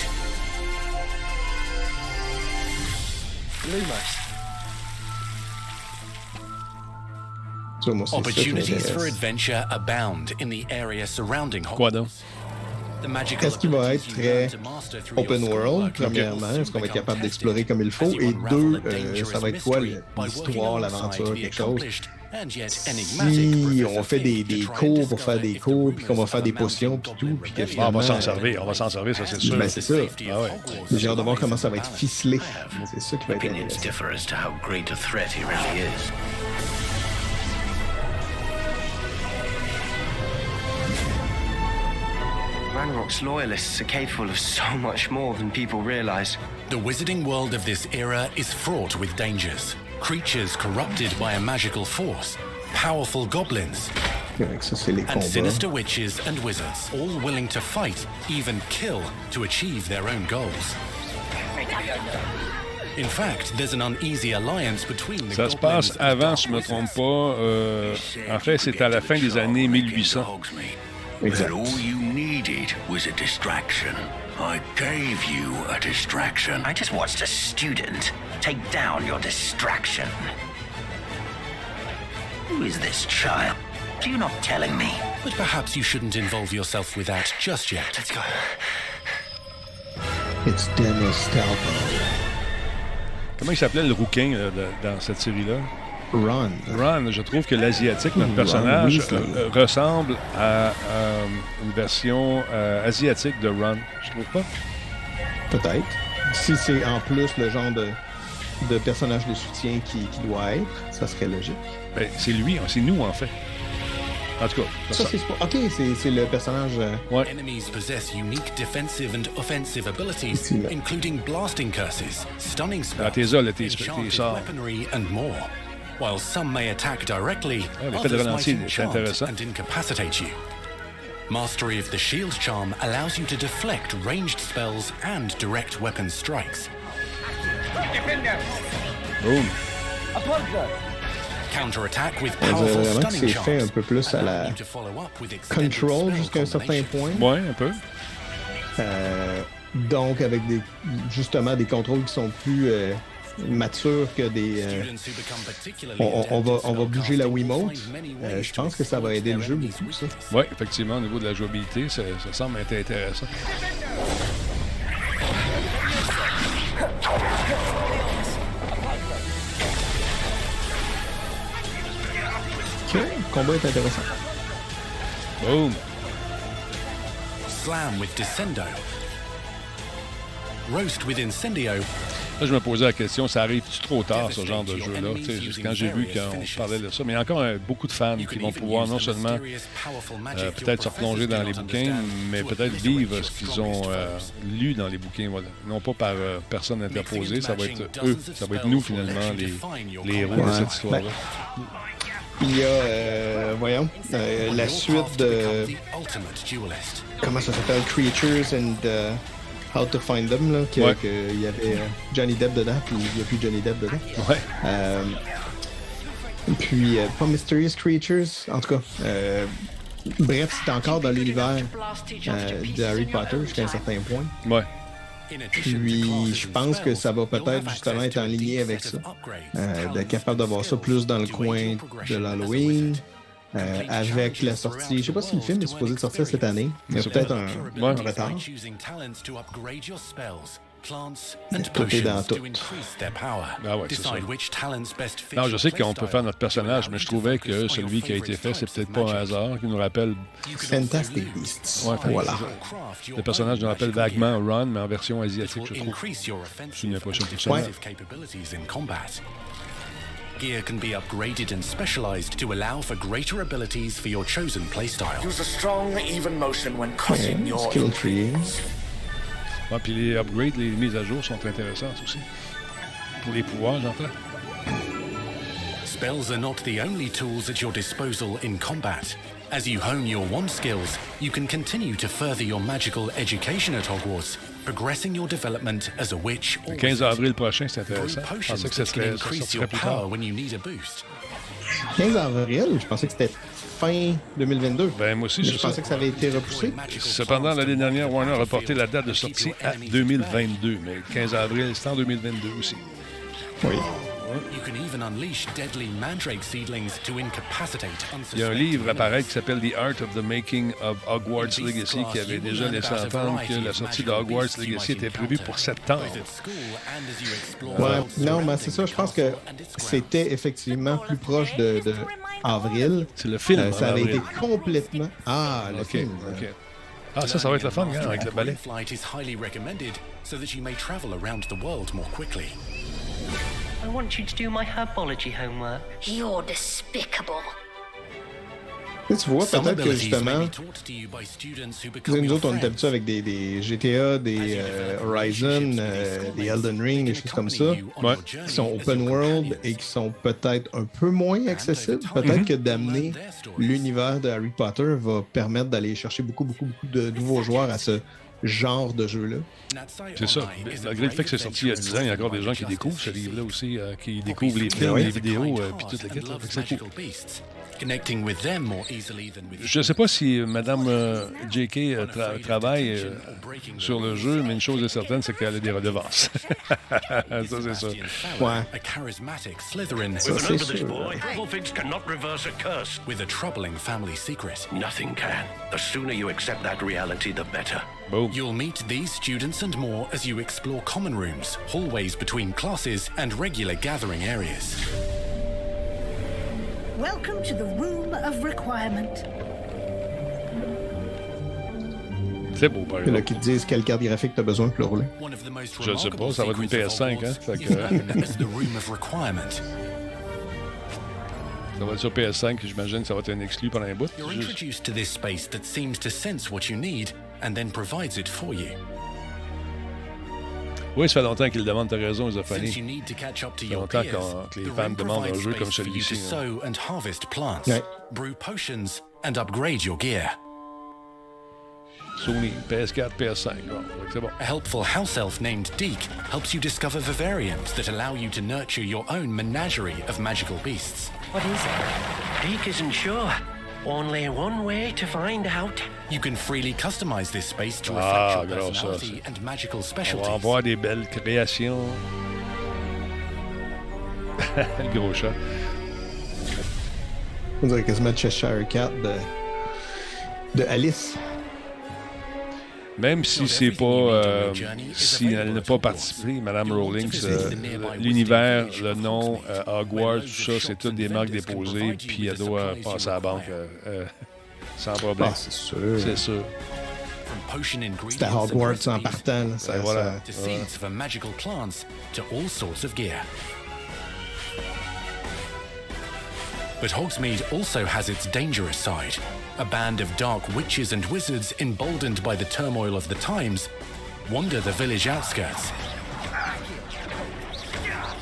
Lumos. Ça, moi, c'est ça qui Opportunities for adventure abound in the area surrounding Quoi donc? The magical Est-ce qu'il va être très open world, premièrement? Est-ce qu'on va être capable d'explorer comme il faut? Et deux, euh, ça va être quoi l'histoire, l'aventure, quelque chose? Si on fait des, des cours pour faire des cours, puis qu'on va faire des potions, puis tout, puis que Ah, on va s'en servir, on va s'en servir, ça c'est sûr. Ben, c'est ça. Ah ouais. J'ai hâte de voir comment ça va être ficelé. C'est ça qui va être intéressant. Ranrock's loyalists are capable of so much more than people realize. The wizarding world of this era is fraught with dangers. Creatures corrupted by a magical force, powerful goblins, Correct, ça, c'est les and sinister witches and wizards, all willing to fight, even kill, to achieve their own goals. In fact, there's an uneasy alliance between the Ça se passe avant, si je me trompe pas. euh, en fait, c'est à la fin des années 1800. That all you needed was a distraction. I gave you a distraction. I just watched a student take down your distraction. Who is this child? Do you not telling me? But perhaps you shouldn't involve yourself with that just yet. Let's go. It's Dennis Talbot. Comment il s'appelait le rouquin là, de- dans cette série-là? Ron. Ron, je trouve que l'asiatique, notre Ron personnage, euh, ressemble à euh, une version euh, asiatique de Ron. Je trouve pas? Peut-être. Si c'est en plus le genre de, de personnage de soutien qui, qui doit être, ça serait logique. Ben, c'est lui, c'est nous en fait. En tout cas, Ça, c'est pas- Ok, c'est c'est le personnage. euh, Enemies possess unique defensive and offensive abilities, including blasting curses, stunning Ah, tes- tes While some may attack directly, others might ralenti, c'est enchant intéressant. and incapacitate you. Mastery of the shield charm allows you to deflect ranged spells and direct weapon strikes. Boom. Counterattack with powerful stunning c'est fait un charms. peu plus à la control jusqu'à un certain point. Ouais, un peu. Euh, donc, avec des, justement des contrôles qui sont plus euh, matures que des. euh, on va, on va bouger la Wiimote. Euh, je pense que ça va aider le jeu beaucoup, ça. Oui, effectivement, au niveau de la jouabilité, ça, ça semble être intéressant. Ok, le combat est intéressant. Boom. Slam with Descendo. Roast with Incendio. Là, je me posais la question, ça arrive-tu trop tard, ce genre de jeu-là? Quand j'ai vu qu'on parlait de ça, mais il y a encore euh, beaucoup de fans qui vont pouvoir non seulement euh, peut-être se replonger dans les bouquins, mais peut-être vivre ce qu'ils ont euh, lu dans les bouquins. Voilà. Non pas par euh, personne interposée, ça va être eux, ça va être nous finalement, les, les héros de cette histoire-là. Il y a, euh, voyons, euh, la suite de. Comment ça s'appelle Creatures and euh, How to Find Them, là. que- Ouais. que y avait euh, Johnny Depp dedans, puis il n'y a plus Johnny Depp dedans. Ouais. Euh, puis, euh, pas Mysterious Creatures, en tout cas. euh, bref, c'est encore dans l'univers de Harry Potter jusqu'à un certain point. Ouais. Puis, je pense que ça va peut-être justement être en ligne avec ça. Euh, d'être capable d'avoir ça plus dans le coin de l'Halloween. Euh, avec la sortie, je sais pas si le film est supposé de sortir cette année, mais C'est peut-être un, Ouais. un retard. Tout est dans tout. Ah ouais, ça. Non, je your sais qu'on peut faire notre personnage, mais je trouvais que celui qui a été fait, c'est peut-être pas un hasard, qui nous rappelle. Fantastic Beasts. Ouais, voilà. ça. Le personnage nous rappelle vaguement Ron, mais en version asiatique, je trouve. Je ne pas offensive sur Gear can be upgraded and specialized to allow for greater abilities for your chosen playstyle. Use a strong, even motion when cutting Ouais, your skill tree. Ouais, puis les upgrades, les mises à jour sont intéressantes aussi. Pour les pouvoirs, j'entends. Spells are not the only tools at your disposal in combat. As you hone your wand skills, you can continue to further your magical education at Hogwarts, progressing your development as a witch or Le 15 wizard. avril prochain, c'est intéressant. Je pensais que ça, serait, ça plus tard. when you need a boost. 15 avril, je pensais que c'était fin 2022. Ben, moi aussi, je ça. pensais que ça avait été repoussé. Cependant, l'année dernière, Warner a reporté la date de sortie à 2022, mais le 15 avril, c'est en 2022 aussi. Oui. You can even unleash deadly mandrake seedlings to incapacitate Il y a un livre à paraître qui s'appelle The Art of the Making of Hogwarts Legacy qui avait déjà laissé entendre que la sortie de Hogwarts Legacy était prévue pour septembre. Ouais, non, mais c'est ça, je pense que c'était effectivement plus proche de, de avril. C'est le film, Euh, ça en avait avril. été complètement. Ah, le film. OK. Ah, ça, ça va être le fun, hein, avec le ballet. I want you to do my herbology homework. You're despicable. Tu vois, peut-être que justement, nous autres, on est habitués avec des, des GTA, des euh, Horizon, euh, des Elden Ring, des choses comme ça, qui sont open world et qui sont peut-être un peu moins accessibles. Peut-être que d'amener l'univers de Harry Potter va permettre d'aller chercher beaucoup, beaucoup, beaucoup de nouveaux joueurs à ce genre de jeu-là. C'est ça. Malgré le fait que c'est sorti il y a 10 ans, il y a encore des gens qui découvrent ce livre-là aussi, euh, qui découvrent les films, les vidéos, euh, puis toute la quête. là. Fait que c'est cool. Connecting with them more easily than with Je ne sais pas si Mme euh, J.K. euh, tra- travaille euh, sur le jeu, mais une chose est certaine, c'est qu'elle a des redevances. ça, c'est ça. Ouais. C'est sûr. Mugglefigs cannot reverse a curse. With a troubling family secret. Nothing can. The sooner you accept that reality, the better. You'll meet these students and more as you explore common rooms, hallways between classes, and regular gathering areas. Welcome to the Room of Requirement. C'est beau, par Puis là, exemple. qui te disent quelle carte graphique tu as besoin pour le rouler. Je ne sais pas, ça va être une PS5, hein? Fait que, known as the Room of Requirement. ça va être sur PS5, j'imagine que ça va être un exclu pendant un bout. You're introduced to this space that seems to sense what you need and then provides it for you. Oui, ça fait longtemps qu'ils le demandent, t'as raison, Zophonie. Since you need to catch up to Ça fait your longtemps peers, que les the fans room demandent un jeu comme you to celui-ci. hein. sow and harvest plants, Ouais. brew potions, and upgrade your gear. Sony, PS4, PS5. Bon, fait que c'est bon. A helpful house elf named Deke helps you discover vivariums that allow you to nurture your own menagerie of magical beasts. What is it? Deke isn't sure. Only one way to find out. You can freely customize this space to Ah, reflect your gros, ça, personality and magical On specialties. va avoir des belles créations. le gros chat. On dirait quasiment Cheshire Cat de, de Alice. Même si c'est pas. euh, si elle n'a pas participé, Madame Rowling, euh, l'univers, le nom, euh, Hogwarts, tout ça, c'est toutes des marques déposées, puis elle doit passer à la banque euh, euh, sans problème. Ah, c'est sûr. C'est sûr. C'était Hogwarts en partant. là, ça- voilà. to ça- seeds for magical plants to all sorts of gear. But Hogsmeade also has its dangerous side. A band of dark witches and wizards, emboldened by the turmoil of the times, wander the village outskirts.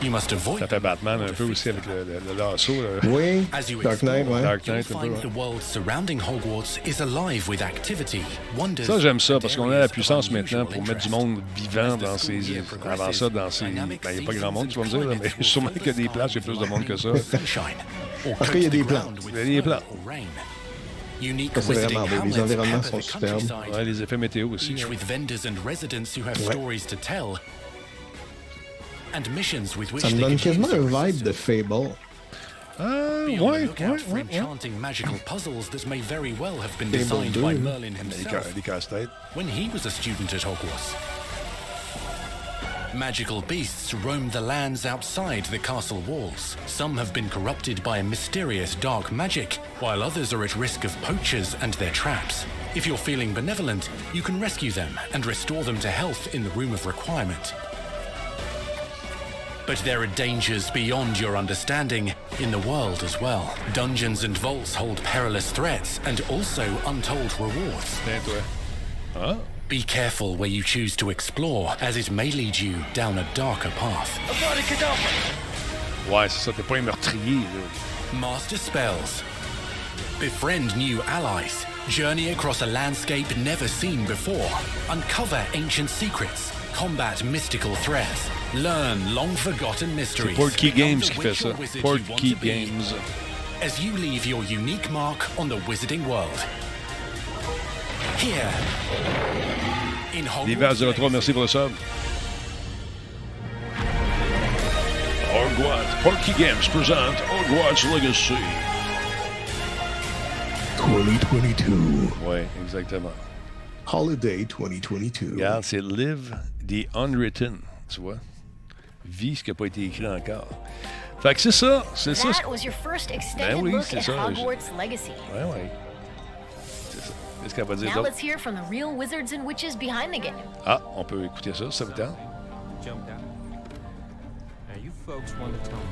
You must avoid Ça fait Batman un peu aussi avec le, le, le lasso. là. Oui, As you Dark Knight, ouais. Dark Knight, un peu, find ouais. the world surrounding Hogwarts is alive with activity, wonders, Ça, j'aime ça, parce qu'on a la puissance maintenant pour mettre du monde vivant dans ces. Avant ça, dans ces. Ben, il n'y a pas grand monde, tu vas me dire, là, mais sûrement qu'il y a des places, il y a plus de monde que ça. Parce qu'il y a des plantes. Il y a des plantes. C'est vraiment beau. Les environnements sont the superbes. countryside, Ouais, les effets météo aussi. each hein. with vendors and residents who have Ouais. stories to tell, and missions with which Ça me donne quasiment un vibe de Fable. Ah, ouais, ouais, ouais, Fable designed 2, by là. Merlin Des, ca- himself des casse-têtes. Magical beasts roam the lands outside the castle walls. Some have been corrupted by a mysterious dark magic, while others are at risk of poachers and their traps. If you're feeling benevolent, you can rescue them and restore them to health in the Room of Requirement. But there are dangers beyond your understanding in the world as well. Dungeons and vaults hold perilous threats and also untold rewards. Tiens, toi. Ah, Be careful where you choose to explore, as it may lead you down a darker path. ouais, c'est ça, t'es pas un meurtrier, là. Master spells. Befriend new allies. Journey across a landscape never seen before. Uncover ancient secrets. Combat mystical threats. Learn long forgotten mysteries. Portkey Become Games qui fait ça. Portkey. Games. As you leave your unique mark on the wizarding world. Here. In L'hiver Hogwarts 03, merci pour le sub. Hogwarts. Porky Games présente Hogwarts Legacy. 2022. Oui, exactement. Holiday 2022. Regarde, c'est Live the Unwritten, tu vois. Vis ce qui n'a pas été écrit encore. Fait que c'est ça, c'est ça. That was your first extended Ben oui, look c'est at ça. Hogwarts Legacy. Ouais, ouais. C'est ça. Qu'est-ce qu'elle va dire Now d'autre? let's hear from the real wizards and witches behind the game. Ah, on peut écouter ça, ça vous tente? Now you folks want to tell me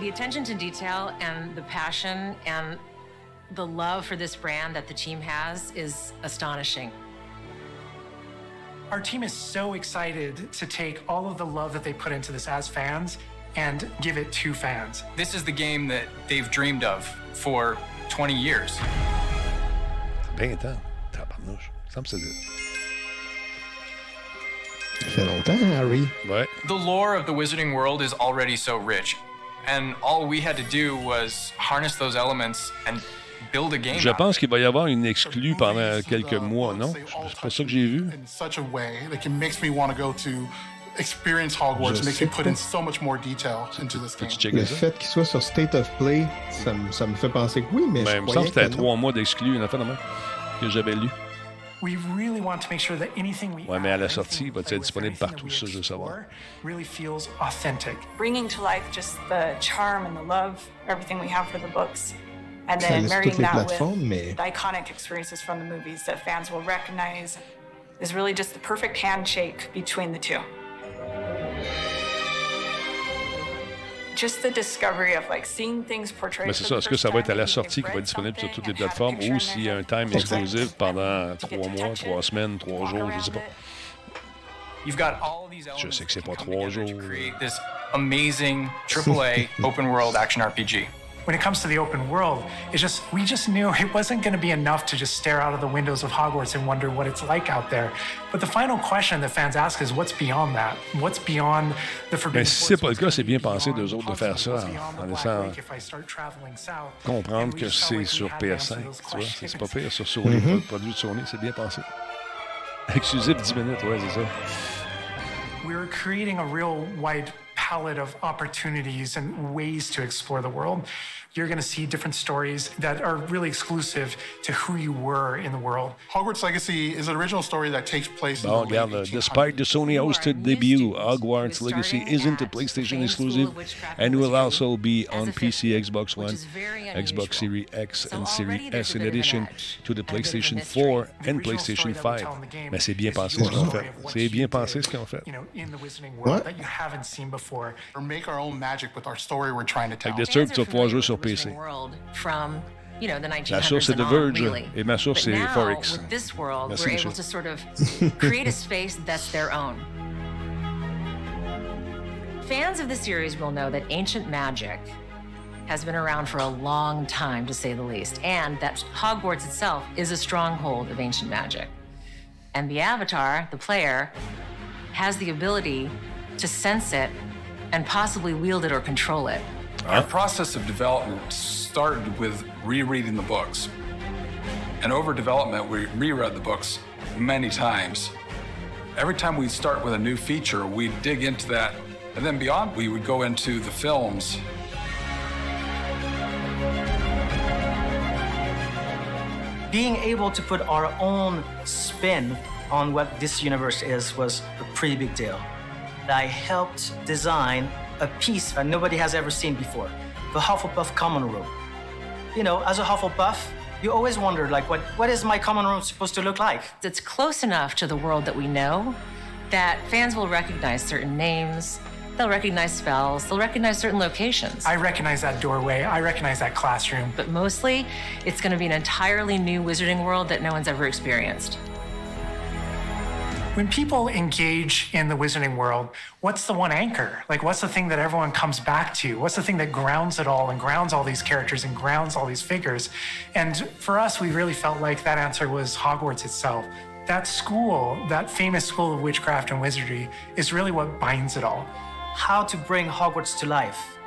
The attention to detail and the passion and the love for this brand that the team has is astonishing. Our team is so excited to take all of the love that they put into this as fans and give it to fans. This is the game that they've dreamed of for 20 years. C'est bien temps. Tabarnouche. Ça me fait longtemps, Harry. Ouais. The lore of the Wizarding world is already so rich, and all we had to do was harness those elements and build a game. Je pense qu'il va y avoir une exclue pendant quelques mois, non? C'est pas ça que j'ai vu. in such a way like it makes me want to go to experience Hogwarts. Je It makes me put pas. in so much more detail into this game. Le fait qu'il soit sur State of Play, ça me, ça me fait penser que oui, mais Ben, je il me semble que c'était trois mois d'exclus, une affaire de même, que j'avais lu. We really want to make sure that anything we Ouais, mais à la sortie, il va être disponible partout, ça, je veux savoir. really feels authentic. bringing to life just the charm and the love, everything we have for the books, and then marrying that plateformes, mais- with the iconic experiences from the movies that fans will recognize is really just the perfect handshake between the two. Mais c'est ça. the Est-ce que ça va être à la you've sortie qui va être disponible sur toutes les plateformes ou s'il y a un time exclusif pendant trois mois, trois semaines, trois jours, je sais pas. You've got all of these Je sais que c'est pas trois jours. create this amazing AAA open world action RPG. When it comes to the open world, it's just we just knew it wasn't going to be enough to just stare out of the windows of Hogwarts and wonder what it's like out there. But the final question that fans ask is what's beyond that? What's beyond the Mais forbidden si c'est pas le cas, c'est bien pensé d'eux autres de faire ça en, en laissant Lake if I start traveling south? comprendre que c'est sur PS5. Tu vois, c'est c'est pas pire sur Sony, Mhm. le produit de Sony, c'est bien pensé. Exclusif 10 minutes, ouais, c'est ça. We're creating a real wide palette of opportunities and ways to explore the world. You're going to see different stories that are really exclusive to who you were in the world. Hogwarts Legacy is an original story that takes place in Bon, the late regarde, despite the Sony-hosted debut, Hogwarts Legacy isn't a PlayStation exclusive and will also be on PC, Xbox One, Xbox Series X, and Series S in addition to the PlayStation 4 and PlayStation 5. Mais c'est bien pensé ce qu'ils ont fait. C'est bien pensé ce qu'ils ont fait. You know, in the Wizarding world that you haven't seen before. Or make our own magic with our story we're trying to tell. Avec des trucs, tu vas pouvoir jouer sur PC. From you know the 1900s La source, The on, Verge, really. et ma source, now, Forex. With this world, Merci, we're able to sort of create a space that's their own. Fans of the series will know that ancient magic has been around for a long time, to say the least, and that Hogwarts itself is a stronghold of ancient magic. And the Avatar, the player, has the ability to sense it and possibly wield it or control it. Our process of development started with rereading the books. And over development, we reread the books many times. Every time we'd start with a new feature, we'd dig into that. And then beyond, we would go into the films. Being able to put our own spin on what this universe is was a pretty big deal. I helped design a piece that nobody has ever seen before, the Hufflepuff common room. You know, as a Hufflepuff, you always wondered, like, what, what is my common room supposed to look like? It's close enough to the world that we know that fans will recognize certain names, they'll recognize spells, they'll recognize certain locations. I recognize that doorway. I recognize that classroom. But mostly, it's going to be an entirely new wizarding world that no one's ever experienced. When people engage in the wizarding world, what's the one anchor? Like, what's the thing that everyone comes back to? What's the thing that grounds it all and grounds all these characters and grounds all these figures? And for us, we really felt like that answer was Hogwarts itself. That school, that famous school of witchcraft and wizardry, is really what binds it all. How to bring Hogwarts to life.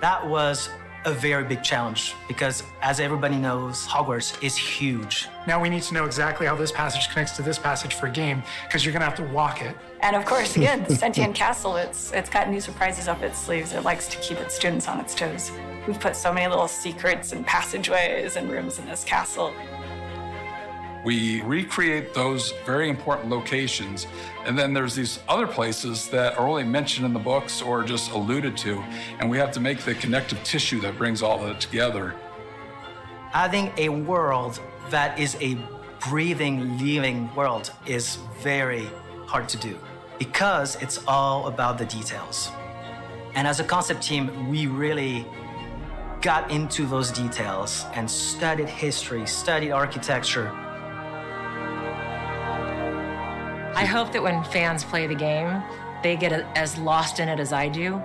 That was a very big challenge because, as everybody knows, Hogwarts is huge. Now we need to know exactly how this passage connects to this passage for a game because you're going to have to walk it. And of course, again, the Sentient Castle, it's, it's got new surprises up its sleeves. It likes to keep its students on its toes. We've put so many little secrets and passageways and rooms in this castle. We recreate those very important locations, and then there's these other places that are only mentioned in the books or just alluded to, and we have to make the connective tissue that brings all of it together. Having a world that is a breathing, living world is very hard to do because it's all about the details. And as a concept team, we really got into those details and studied history, studied architecture, I hope that when fans play the game, they get as lost in it as I do.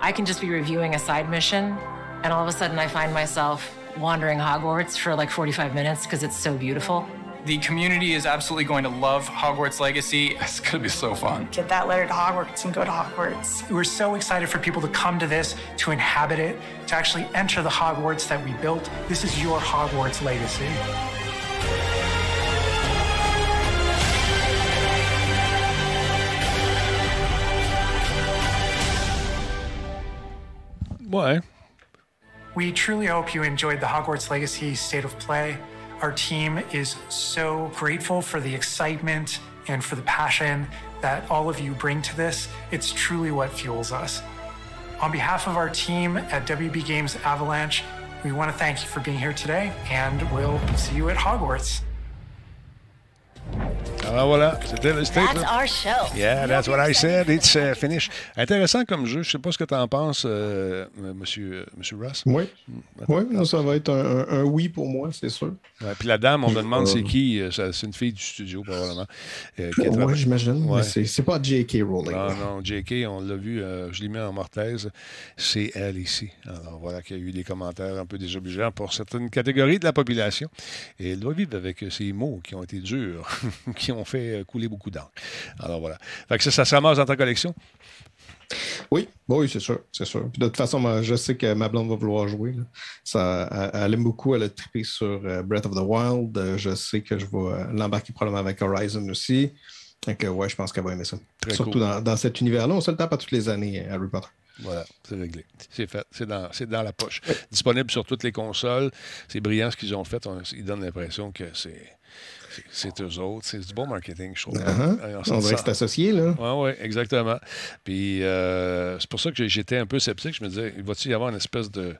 I can just be reviewing a side mission, and all of a sudden I find myself wandering Hogwarts for like 45 minutes because it's so beautiful. The community is absolutely going to love Hogwarts Legacy. It's going to be so fun. Get that letter to Hogwarts and go to Hogwarts. We're so excited for people to come to this, to inhabit it, to actually enter the Hogwarts that we built. This is your Hogwarts legacy. Ouais. We truly hope you enjoyed the Hogwarts Legacy State of Play. Our team is so grateful for the excitement and for the passion that all of you bring to this. It's truly what fuels us. On behalf of our team at WB Games Avalanche, we want to thank you for being here today, and we'll see you at Hogwarts. Alors voilà, c'était le state. That's our show. Yeah, that's what I said. It's uh, finished. Intéressant comme jeu. Je sais pas ce que tu en penses, euh, monsieur, monsieur Ross. Oui. Oui, non, ça va être un, un, un oui pour moi, c'est sûr. Ouais, puis la dame, on me demande c'est qui. euh, C'est une fille du studio, probablement. Euh, Oui, j'imagine. Ouais. c'est- pas J.K. Rowling. Non, non, JK, on l'a vu, euh, je l'ai mis en mortaise, c'est elle ici. Alors voilà qu'il y a eu des commentaires un peu désobligeants pour certaines catégories de la population. Et elle doit vivre avec ces mots qui ont été durs, qui ont fait euh, couler beaucoup d'encre. Alors voilà. Fait que ça, ça se ramasse dans ta collection? Oui, oui, c'est sûr, c'est sûr. Puis de toute façon, je sais que ma blonde va vouloir jouer. là. Ça, elle, aime beaucoup, elle a trippé sur euh, Breath of the Wild. Euh, je sais que je vais l'embarquer probablement avec Horizon aussi. Donc, ouais, je pense qu'elle va aimer ça. Très Surtout cool. dans, dans cet univers-là, on se le tape à toutes les années, Harry Potter. Voilà, c'est réglé. C'est fait. C'est dans, la poche. Disponible sur toutes les consoles. C'est brillant ce qu'ils ont fait. On- ils donnent l'impression que c'est. C'est- C'est eux autres. C'est du bon marketing, je trouve. Uh-huh. Euh, On dirait que c'est associé, là. Oui, oui, exactement. Puis euh, c'est pour ça que j'étais un peu sceptique. Je me disais, il va-t-il y avoir une espèce de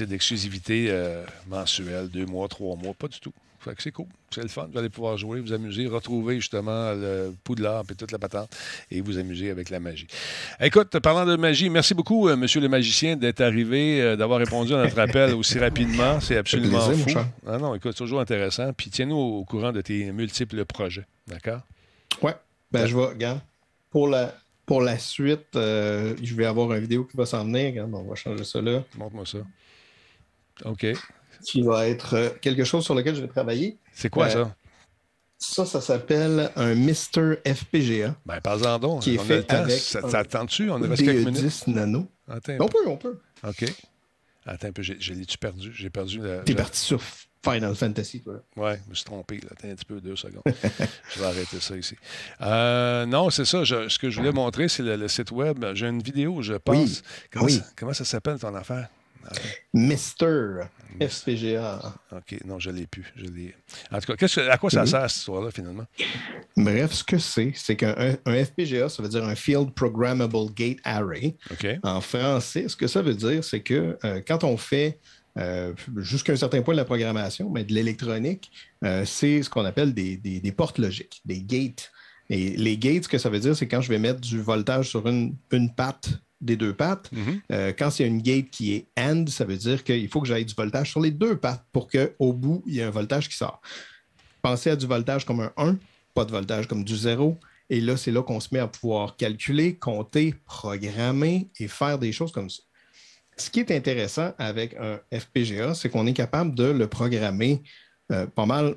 d'exclusivité euh, mensuelle, deux mois, trois mois? Pas du tout. Fait que c'est cool. C'est le fun. Vous allez pouvoir jouer, vous amuser, retrouver justement le Poudlard et toute la patente et vous amuser avec la magie. Écoute, parlant de magie, merci beaucoup, euh, monsieur le magicien, d'être arrivé, euh, d'avoir répondu à notre appel aussi rapidement. C'est absolument plaisir, fou. Ah non, écoute, c'est toujours intéressant. Puis tiens-nous au courant de tes multiples projets. D'accord? Ouais. Ben, je vais, regarde, pour la, pour la suite, euh, je vais avoir une vidéo qui va s'en venir. Regarde, on va changer ça là. Montre-moi ça. OK. Qui va être euh, quelque chose sur lequel je vais travailler. C'est quoi Euh, ça? Ça, ça s'appelle un Mr. FPGA. Ben, parle-en donc. Qui est on a fait le temps. avec Ça un t'attends-tu? On a reste quelques minutes. BE10 nano. Attends On peu. peut, on peut. OK. Attends un peu, j'ai- je l'ai-tu perdu? J'ai perdu la. T'es parti sur Final Fantasy, toi. Ouais, je me suis trompé. Là. Attends un petit peu, deux secondes. je vais arrêter ça ici. Euh, non, c'est ça. je- ce que je voulais montrer, c'est le, le site web. J'ai une vidéo, je pense. Oui. Comment, Oui. Ça, comment ça s'appelle ton affaire? Mr. FPGA. OK, non, je ne l'ai plus. Je l'ai... En tout cas, qu'est-ce que- à quoi ça Mhm. sert cette histoire-là, finalement? Bref, ce que c'est, c'est qu'un un- un FPGA, ça veut dire un Field Programmable Gate Array. OK. En français, ce que ça veut dire, c'est que euh, quand on fait euh, jusqu'à un certain point de la programmation, mais de l'électronique, euh, c'est ce qu'on appelle des, des- des portes logiques, des gates. Et les gates, ce que ça veut dire, c'est quand je vais mettre du voltage sur une, une patte des deux pattes, euh, quand il y a une gate qui est AND, ça veut dire qu'il faut que j'aille du voltage sur les deux pattes pour qu'au bout, il y ait un voltage qui sort. Pensez à du voltage comme un 1, pas de voltage comme du 0. Et là, c'est là qu'on se met à pouvoir calculer, compter, programmer et faire des choses comme ça. Ce qui est intéressant avec un FPGA, c'est qu'on est capable de le programmer euh, pas mal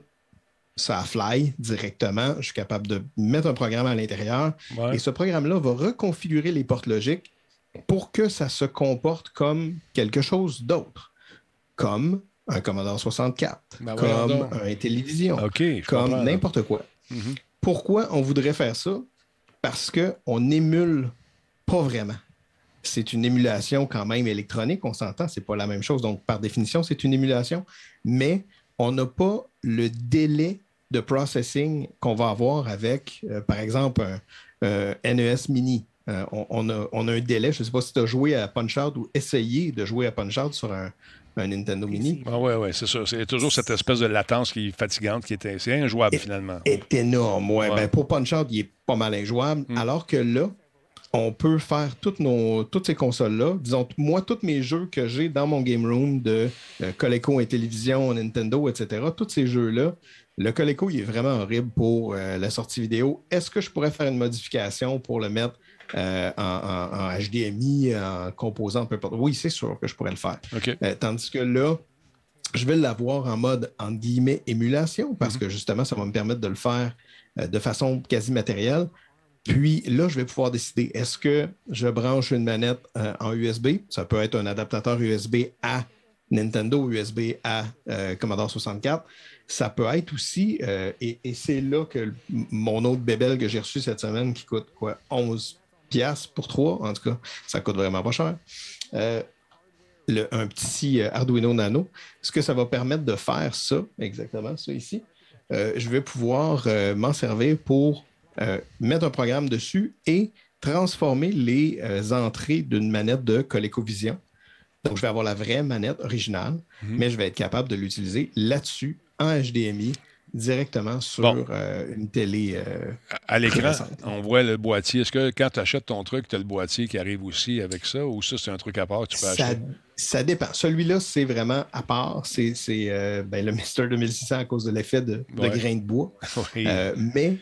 ça fly directement. Je suis capable de mettre un programme à l'intérieur Ouais. et ce programme-là va reconfigurer les portes logiques pour que ça se comporte comme quelque chose d'autre, comme un Commodore 64, Ben comme donc. un télévision, comme n'importe quoi. Mhm. Pourquoi on voudrait faire ça? Parce qu'on n'émule pas vraiment. C'est une émulation quand même électronique, on s'entend, c'est pas la même chose. Donc, par définition, c'est une émulation, mais on n'a pas le délai de processing qu'on va avoir avec, euh, par exemple, un euh, NES Mini. Euh, on, on a, on a un délai. Je ne sais pas si tu as joué à Punch-Out ou essayé de jouer à Punch-Out sur un, un Nintendo Mini. Ah ouais, ouais, c'est ça. C'est toujours cette espèce de latence qui est fatigante, qui est, c'est injouable finalement. est énorme. Ouais. Ouais. Ben, pour Punch-Out, il est pas mal injouable. Mm. Alors que là, on peut faire toutes, nos, toutes ces consoles-là. Disons, moi, tous mes jeux que j'ai dans mon game room de euh, Coleco et télévision, Nintendo, etc., tous ces jeux-là, le Coleco, il est vraiment horrible pour euh, la sortie vidéo. Est-ce que je pourrais faire une modification pour le mettre euh, en, en- en HDMI, en composant peu partout? Oui, c'est sûr que je pourrais le faire. Euh, tandis que là, je vais l'avoir en mode, entre guillemets, émulation, parce Mhm. que justement, ça va me permettre de le faire euh, de façon quasi matérielle. Puis là, je vais pouvoir décider, est-ce que je branche une manette en USB? Ça peut être un adaptateur USB à Nintendo, USB à euh, Commodore 64. Ça peut être aussi, euh, et, et c'est là que mon autre bébelle que j'ai reçu cette semaine, qui coûte quoi, 11 piastres pour trois, en tout cas, ça coûte vraiment pas cher. Euh, le- un petit euh, Arduino Nano. Ce que ça va permettre de faire, ça, exactement, ça ici, euh, je vais pouvoir euh, m'en servir pour mettre un programme dessus et transformer les entrées d'une manette de ColecoVision. Donc, je vais avoir la vraie manette originale, Mhm. mais je vais être capable de l'utiliser là-dessus, en HDMI, directement sur Bon. euh, une télé. euh, À l'écran, on voit le boîtier. Est-ce que quand tu achètes ton truc, tu as le boîtier qui arrive aussi avec ça ou ça, c'est un truc à part que tu peux Ça, acheter? ça dépend. Celui-là, c'est vraiment à part. C'est euh, ben, le Mister 2600 à cause de l'effet de, de Ouais. grain de bois. Oui. Mais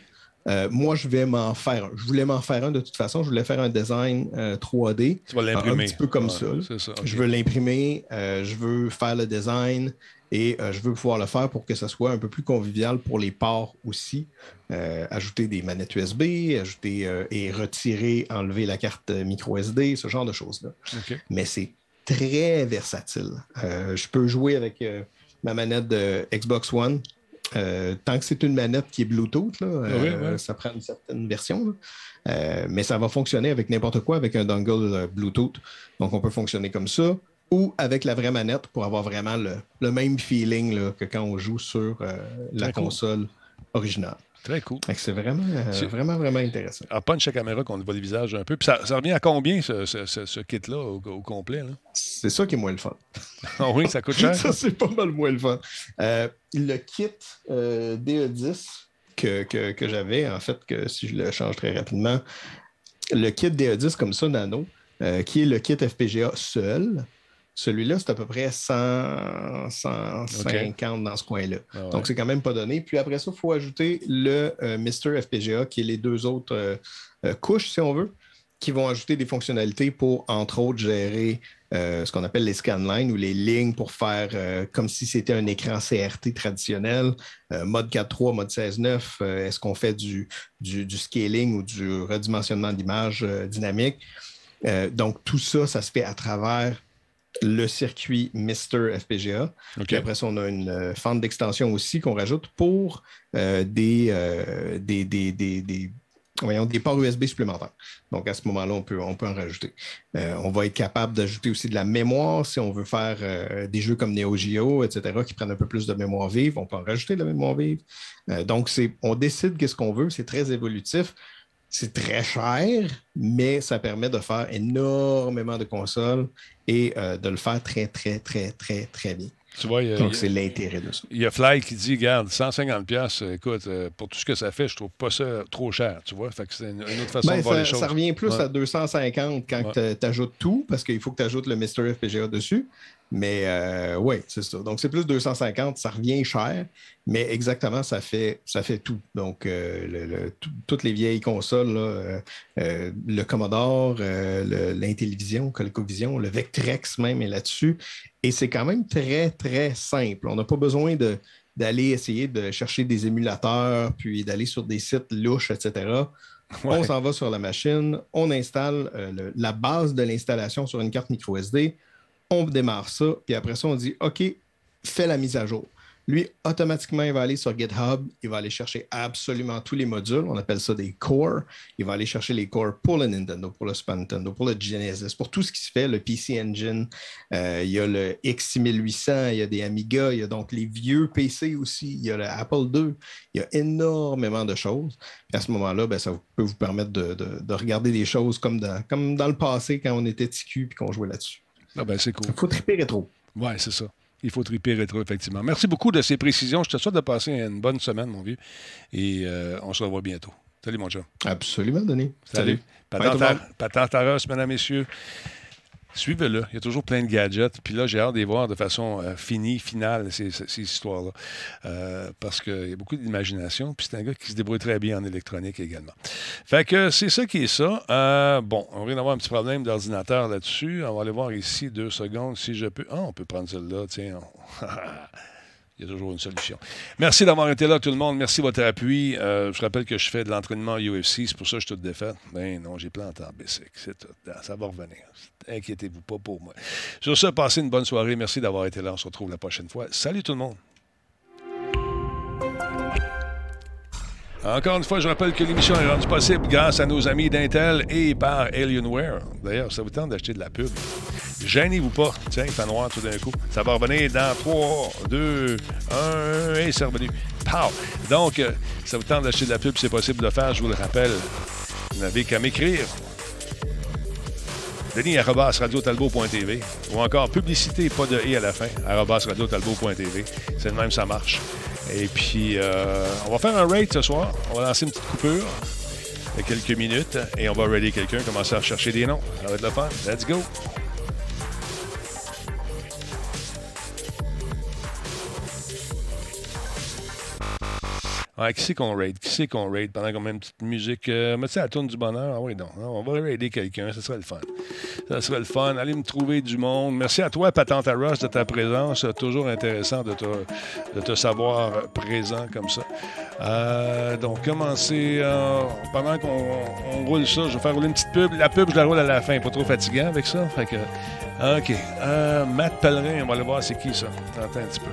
euh, moi, je vais m'en faire un. Je voulais m'en faire un de toute façon. Je voulais faire un design euh, 3D. Tu vas l'imprimer. Un petit peu comme Ouais, ça. Je veux l'imprimer. euh, je veux faire le design. Et euh, je veux pouvoir le faire pour que ça soit un peu plus convivial pour les ports aussi. Euh, ajouter des manettes USB, ajouter euh, et retirer, enlever la carte micro SD, ce genre de choses-là mais c'est très versatile. Je peux jouer avec ma manette de Xbox One. Tant que c'est une manette qui est Bluetooth, là, Oui, oui. ça prend une certaine version. mais ça va fonctionner avec n'importe quoi, avec un dongle Bluetooth. Donc, on peut fonctionner comme ça ou avec la vraie manette pour avoir vraiment le, le même feeling là, que quand on joue sur euh, la cool. console originale. Très cool. C'est vraiment, euh, vraiment, vraiment intéressant. Alors, punch la caméra qu'on voit le visage un peu. Puis ça, ça revient à combien, ce, ce- ce- ce kit-là, au, au complet? C'est ça qui est moins le fun. Ah oui, ça coûte cher? ça, c'est pas mal moins le fun. Euh, le kit euh, DE10 que, que, que j'avais, en fait, que si je le change très rapidement, le kit DE10 comme ça, Nano, qui est le kit FPGA seul, celui-là, c'est à peu près 100, 150 dans ce coin-là. Ah ouais. Donc, c'est quand même pas donné. Puis après ça, il faut ajouter le euh, Mr. FPGA, qui est les deux autres euh, euh, couches, si on veut, qui vont ajouter des fonctionnalités pour, entre autres, gérer euh, ce qu'on appelle les scanlines ou les lignes pour faire euh, comme si c'était un écran CRT traditionnel, euh, mode 4.3, mode 16.9. euh, Est-ce qu'on fait du, du, du scaling ou du redimensionnement d'image dynamique? Donc, tout ça, ça se fait à travers le circuit Mister FPGA. Puis après ça, on a une euh, fente d'extension aussi qu'on rajoute pour euh, des, euh, des, des, des, des- voyons, des ports USB supplémentaires. Donc, à ce moment-là, on peut, on peut en rajouter. Euh, on va être capable d'ajouter aussi de la mémoire si on veut faire euh, des jeux comme Neo Geo, etc., qui prennent un peu plus de mémoire vive. On peut en rajouter de la mémoire vive. Euh, donc, on décide qu'est-ce qu'on veut. C'est très évolutif. C'est très cher, mais ça permet de faire énormément de consoles et euh, de le faire très, très, très, très, très bien. Tu vois, a- Donc, c'est l'intérêt de ça. Il y a Fly qui dit, regarde, 150 pièces, écoute, euh, pour tout ce que ça fait, je trouve pas ça trop cher, tu vois. Fait que c'est une, une autre façon Ben, de voir ça, les choses. ça revient plus Ouais. à 250 quand Ouais. tu ajoutes tout, parce qu'il faut que tu ajoutes le Mr. FPGA dessus. Mais euh, oui, c'est ça. Donc, c'est plus 250, ça revient cher, mais exactement, ça fait, ça fait tout. Donc, euh, le- le- tout- toutes les vieilles consoles, là, euh, le Commodore, l'Intellivision, ColecoVision, le Vectrex même est là-dessus. Et c'est quand même très, très simple. On n'a pas besoin de d'aller essayer de chercher des émulateurs, puis d'aller sur des sites louches, etc. On s'en va sur la machine, on installe le- la base de l'installation sur une carte micro SD, on démarre ça, puis après ça, on dit OK, fais la mise à jour. Lui, automatiquement, il va aller sur GitHub, il va aller chercher absolument tous les modules, on appelle ça des cores. Il va aller chercher les cores pour le Nintendo, pour le Super Nintendo, pour le Genesis, pour tout ce qui se fait, le PC Engine, euh, il y a le X6800, il y a des Amiga, il y a donc les vieux PC aussi, il y a le Apple II, il y a énormément de choses. À ce moment-là, ben, ça peut vous permettre de regarder des choses comme dans, comme dans le passé quand on était TQ et qu'on jouait là-dessus. Ah ben, c'est cool. Il faut triper rétro. Oui, c'est ça. Il faut triper rétro, effectivement. Merci beaucoup de ces précisions. Je te souhaite de passer une bonne semaine, mon vieux. Et euh, on se revoit bientôt. Salut, mon chum. Absolument, Denis. Salut. Tout le monde. Patente mesdames, messieurs. Suivez-le. Il y a toujours plein de gadgets. Puis là, j'ai hâte de les voir de façon euh, finie, finale, ces, histoires-là. Euh, parce qu'il y a beaucoup d'imagination. Puis c'est un gars qui se débrouille très bien en électronique également. Fait que c'est ça qui est ça. Euh, bon, on vient d'avoir un petit problème d'ordinateur là-dessus. On va aller voir ici deux secondes si je peux. Ah, on peut prendre celle-là. Tiens. on- Il y a toujours une solution. Merci d'avoir été là, tout le monde. Merci de votre appui. Euh, je rappelle que je fais de l'entraînement UFC. C'est pour ça que je suis tout défait. Non, j'ai planté en basic. C'est tout. Ça va revenir. Inquiétez-vous pas pour moi. Sur ce, passez une bonne soirée. Merci d'avoir été là. On se retrouve la prochaine fois. Salut tout le monde. Encore une fois, je rappelle que l'émission est rendue possible grâce à nos amis d'Intel et par Alienware. D'ailleurs, ça vous tente d'acheter de la pub? Gênez-vous pas. Tiens, il fait noir tout d'un coup. Ça va revenir dans 3, 2, 1, et c'est revenu. Pow! Donc, euh, ça vous tente d'acheter de la pub, c'est possible de le faire, je vous le rappelle. Vous n'avez qu'à m'écrire. Denis arobase radiotalbot.tv ou encore publicité, pas de et à la fin, arobase radiotalbot.tv. C'est le même, ça marche. Et puis, euh, on va faire un raid ce soir. On va lancer une petite coupure de quelques minutes et on va raider quelqu'un, commencer à chercher des noms. Ça va être le fun. Let's go! Ouais, qui c'est qu'on raid? Qui c'est qu'on raid pendant qu'on met une petite musique? Euh, Mettez la tourne du bonheur? Ah oui, non. On va raider quelqu'un. Ça serait le fun. Ça serait le fun. Allez me trouver du monde. Merci à toi, Patente Ross, de ta présence. Toujours intéressant de te, de te savoir présent comme ça. Euh, donc, commencez. euh, pendant qu'on on roule ça, je vais faire rouler une petite pub. La pub, je la roule à la fin. Pas trop fatigant avec ça. Fait que, OK. Euh, Matt Pellerin, on va aller voir c'est qui ça. Attends un petit peu.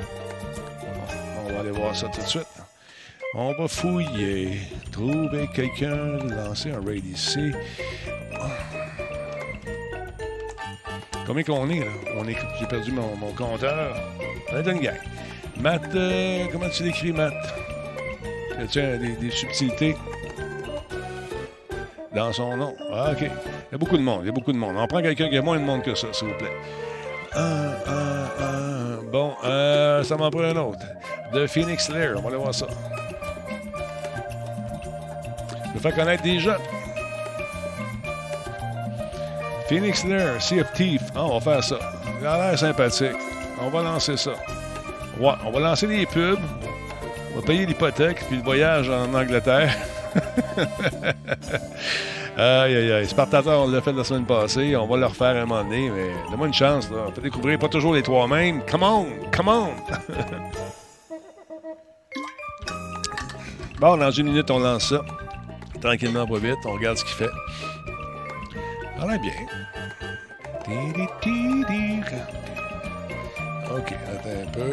On va aller voir ça tout de suite. On va fouiller, trouver quelqu'un, lancer un raid ici. Combien qu'on est, là? On est... J'ai perdu mon, compteur. On est. Matt, euh, comment tu l'écris, Matt? A-t-il des, des subtilités? Dans son nom? Ah, OK. Il y a beaucoup de monde, il y a beaucoup de monde. On prend quelqu'un qui a moins de monde que ça, s'il vous plaît. Bon, euh, ça m'en prend un autre. De Phoenix Lair, on va aller voir ça. Vais faire connaître des gens. Phoenix Lair, Sea of Thief. Ah, on va faire ça. Ça a l'air sympathique. On va lancer ça. Ouais, on va lancer des pubs. On va payer l'hypothèque puis le voyage en Angleterre. aïe, aïe, aïe. Spartateur, on l'a fait la semaine passée. On va le refaire un moment donné, mais donne-moi une chance. On peut découvrir pas toujours les trois mêmes. Come on! Come on! bon, dans une minute, on lance ça. Tranquillement, pas vite. On regarde ce qu'il fait. Ça a bien. OK, attends un peu.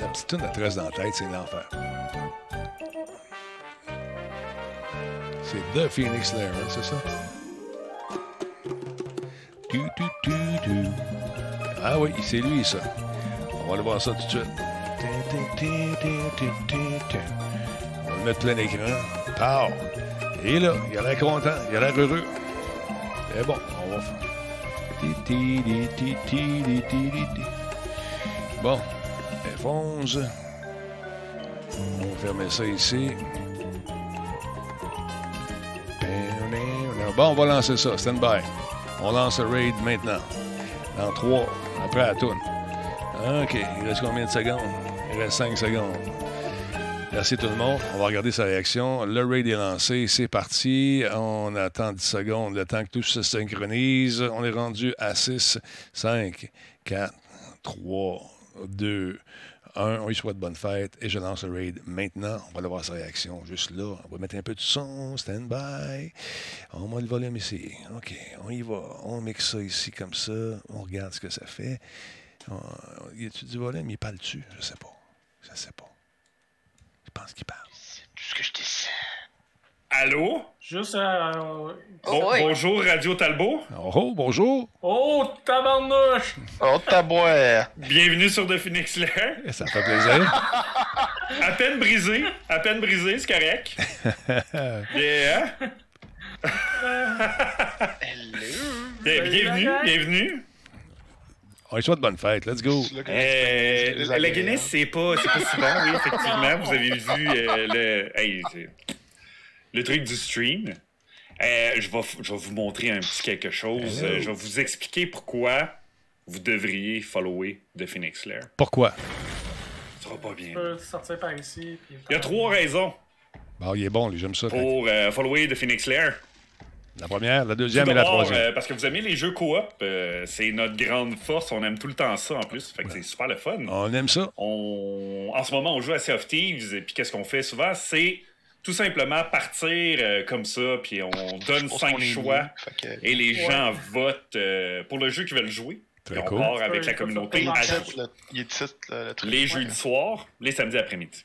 La petite tune 13 dans la tête, c'est l'enfer. C'est The Phoenix Lair, c'est ça? Ah oui, c'est lui, ça. On va aller voir ça tout de suite. On va le mettre plein écran. Pow! Et là, il a l'air content, il a l'air heureux. C'est bon, on va faire. Bon, F11. On va fermer ça ici. Bon, on va lancer ça. Stand by. On lance le raid maintenant. Dans 3, après la toune. OK. Il reste combien de secondes? Il reste 5 secondes. Merci tout le monde. On va regarder sa réaction. Le raid est lancé. C'est parti. On attend 10 secondes. Le temps que tout se synchronise. On est rendu à 6, 5, 4, 3, 2, Un, on lui souhaite bonne fête et je lance le raid maintenant. On va aller voir sa réaction juste là. On va mettre un peu de son, stand by. On met le volume ici. OK, on y va. On mixe ça ici comme ça. On regarde ce que ça fait. On, y a-tu du volume? Il parle dessus? Je sais pas. Je sais pas. Je pense qu'il parle. C'est tout ce que je dis. Allô? Juste. euh, Bon- bonjour, Radio Talbot. Oh, bonjour. Oh, tabarnouche! Oh, taboire! Bienvenue sur The Phoenix Lair. Ça fait plaisir. À peine brisé. À peine brisé, c'est correct. Yeah. Bien- bienvenue, bienvenue. On lui souhaite bonne fête. Let's go. Euh, la Guinness, c'est pas, c'est pas si bon, oui, effectivement. Vous avez vu euh, le, hey, le truc du stream. Euh, je, vais, je vais vous montrer un petit quelque chose. Hello. Je vais vous expliquer pourquoi vous devriez follower The Phoenix Lair. Pourquoi? Ça sera pas bien. Je peux sortir par ici. Puis... Il y a trois raisons Bon, il est bon, lui, j'aime ça. pour euh, follower The Phoenix Lair. La première, la deuxième et la troisième. euh, parce que vous aimez les jeux coop, euh, c'est notre grande force. On aime tout le temps ça en plus. Fait que c'est super le fun. On aime ça. On... En ce moment, on joue à Sea of Thieves. Et puis qu'est-ce qu'on fait souvent? C'est tout simplement partir euh, comme ça. Puis on donne cinq choix. que- Et les Ouais. gens votent euh, pour le jeu qu'ils veulent jouer. Très on cool. part avec la communauté à jouer. le, le truc. Les Ouais. jeudis soirs, les samedis après-midi.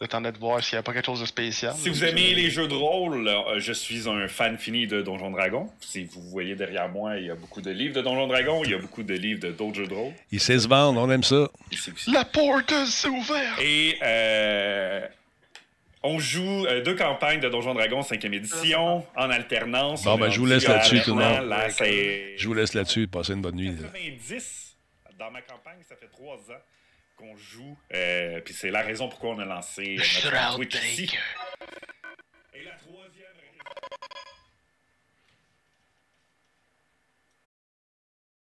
Le temps de voir s'il n'y a pas quelque chose de spécial. Si vous aimez les jeux de rôle, euh, je suis un fan fini de Donjon Dragon. Si vous voyez derrière moi, il y a beaucoup de livres de Donjon Dragon, il y a beaucoup de livres de d'autres jeux de rôle. Il sait se vendre, on aime ça. La porte s'est ouverte! Et euh, on joue euh, deux campagnes de Donjon Dragon 5e édition en alternance. Bon, On ben, je vous laisse là-dessus, tout le monde. Là, Je vous laisse là-dessus. Passez une bonne nuit. là. 90 dans ma campagne, ça fait trois ans qu'on joue. Euh, Puis c'est la raison pourquoi on a lancé notre Twitch ici.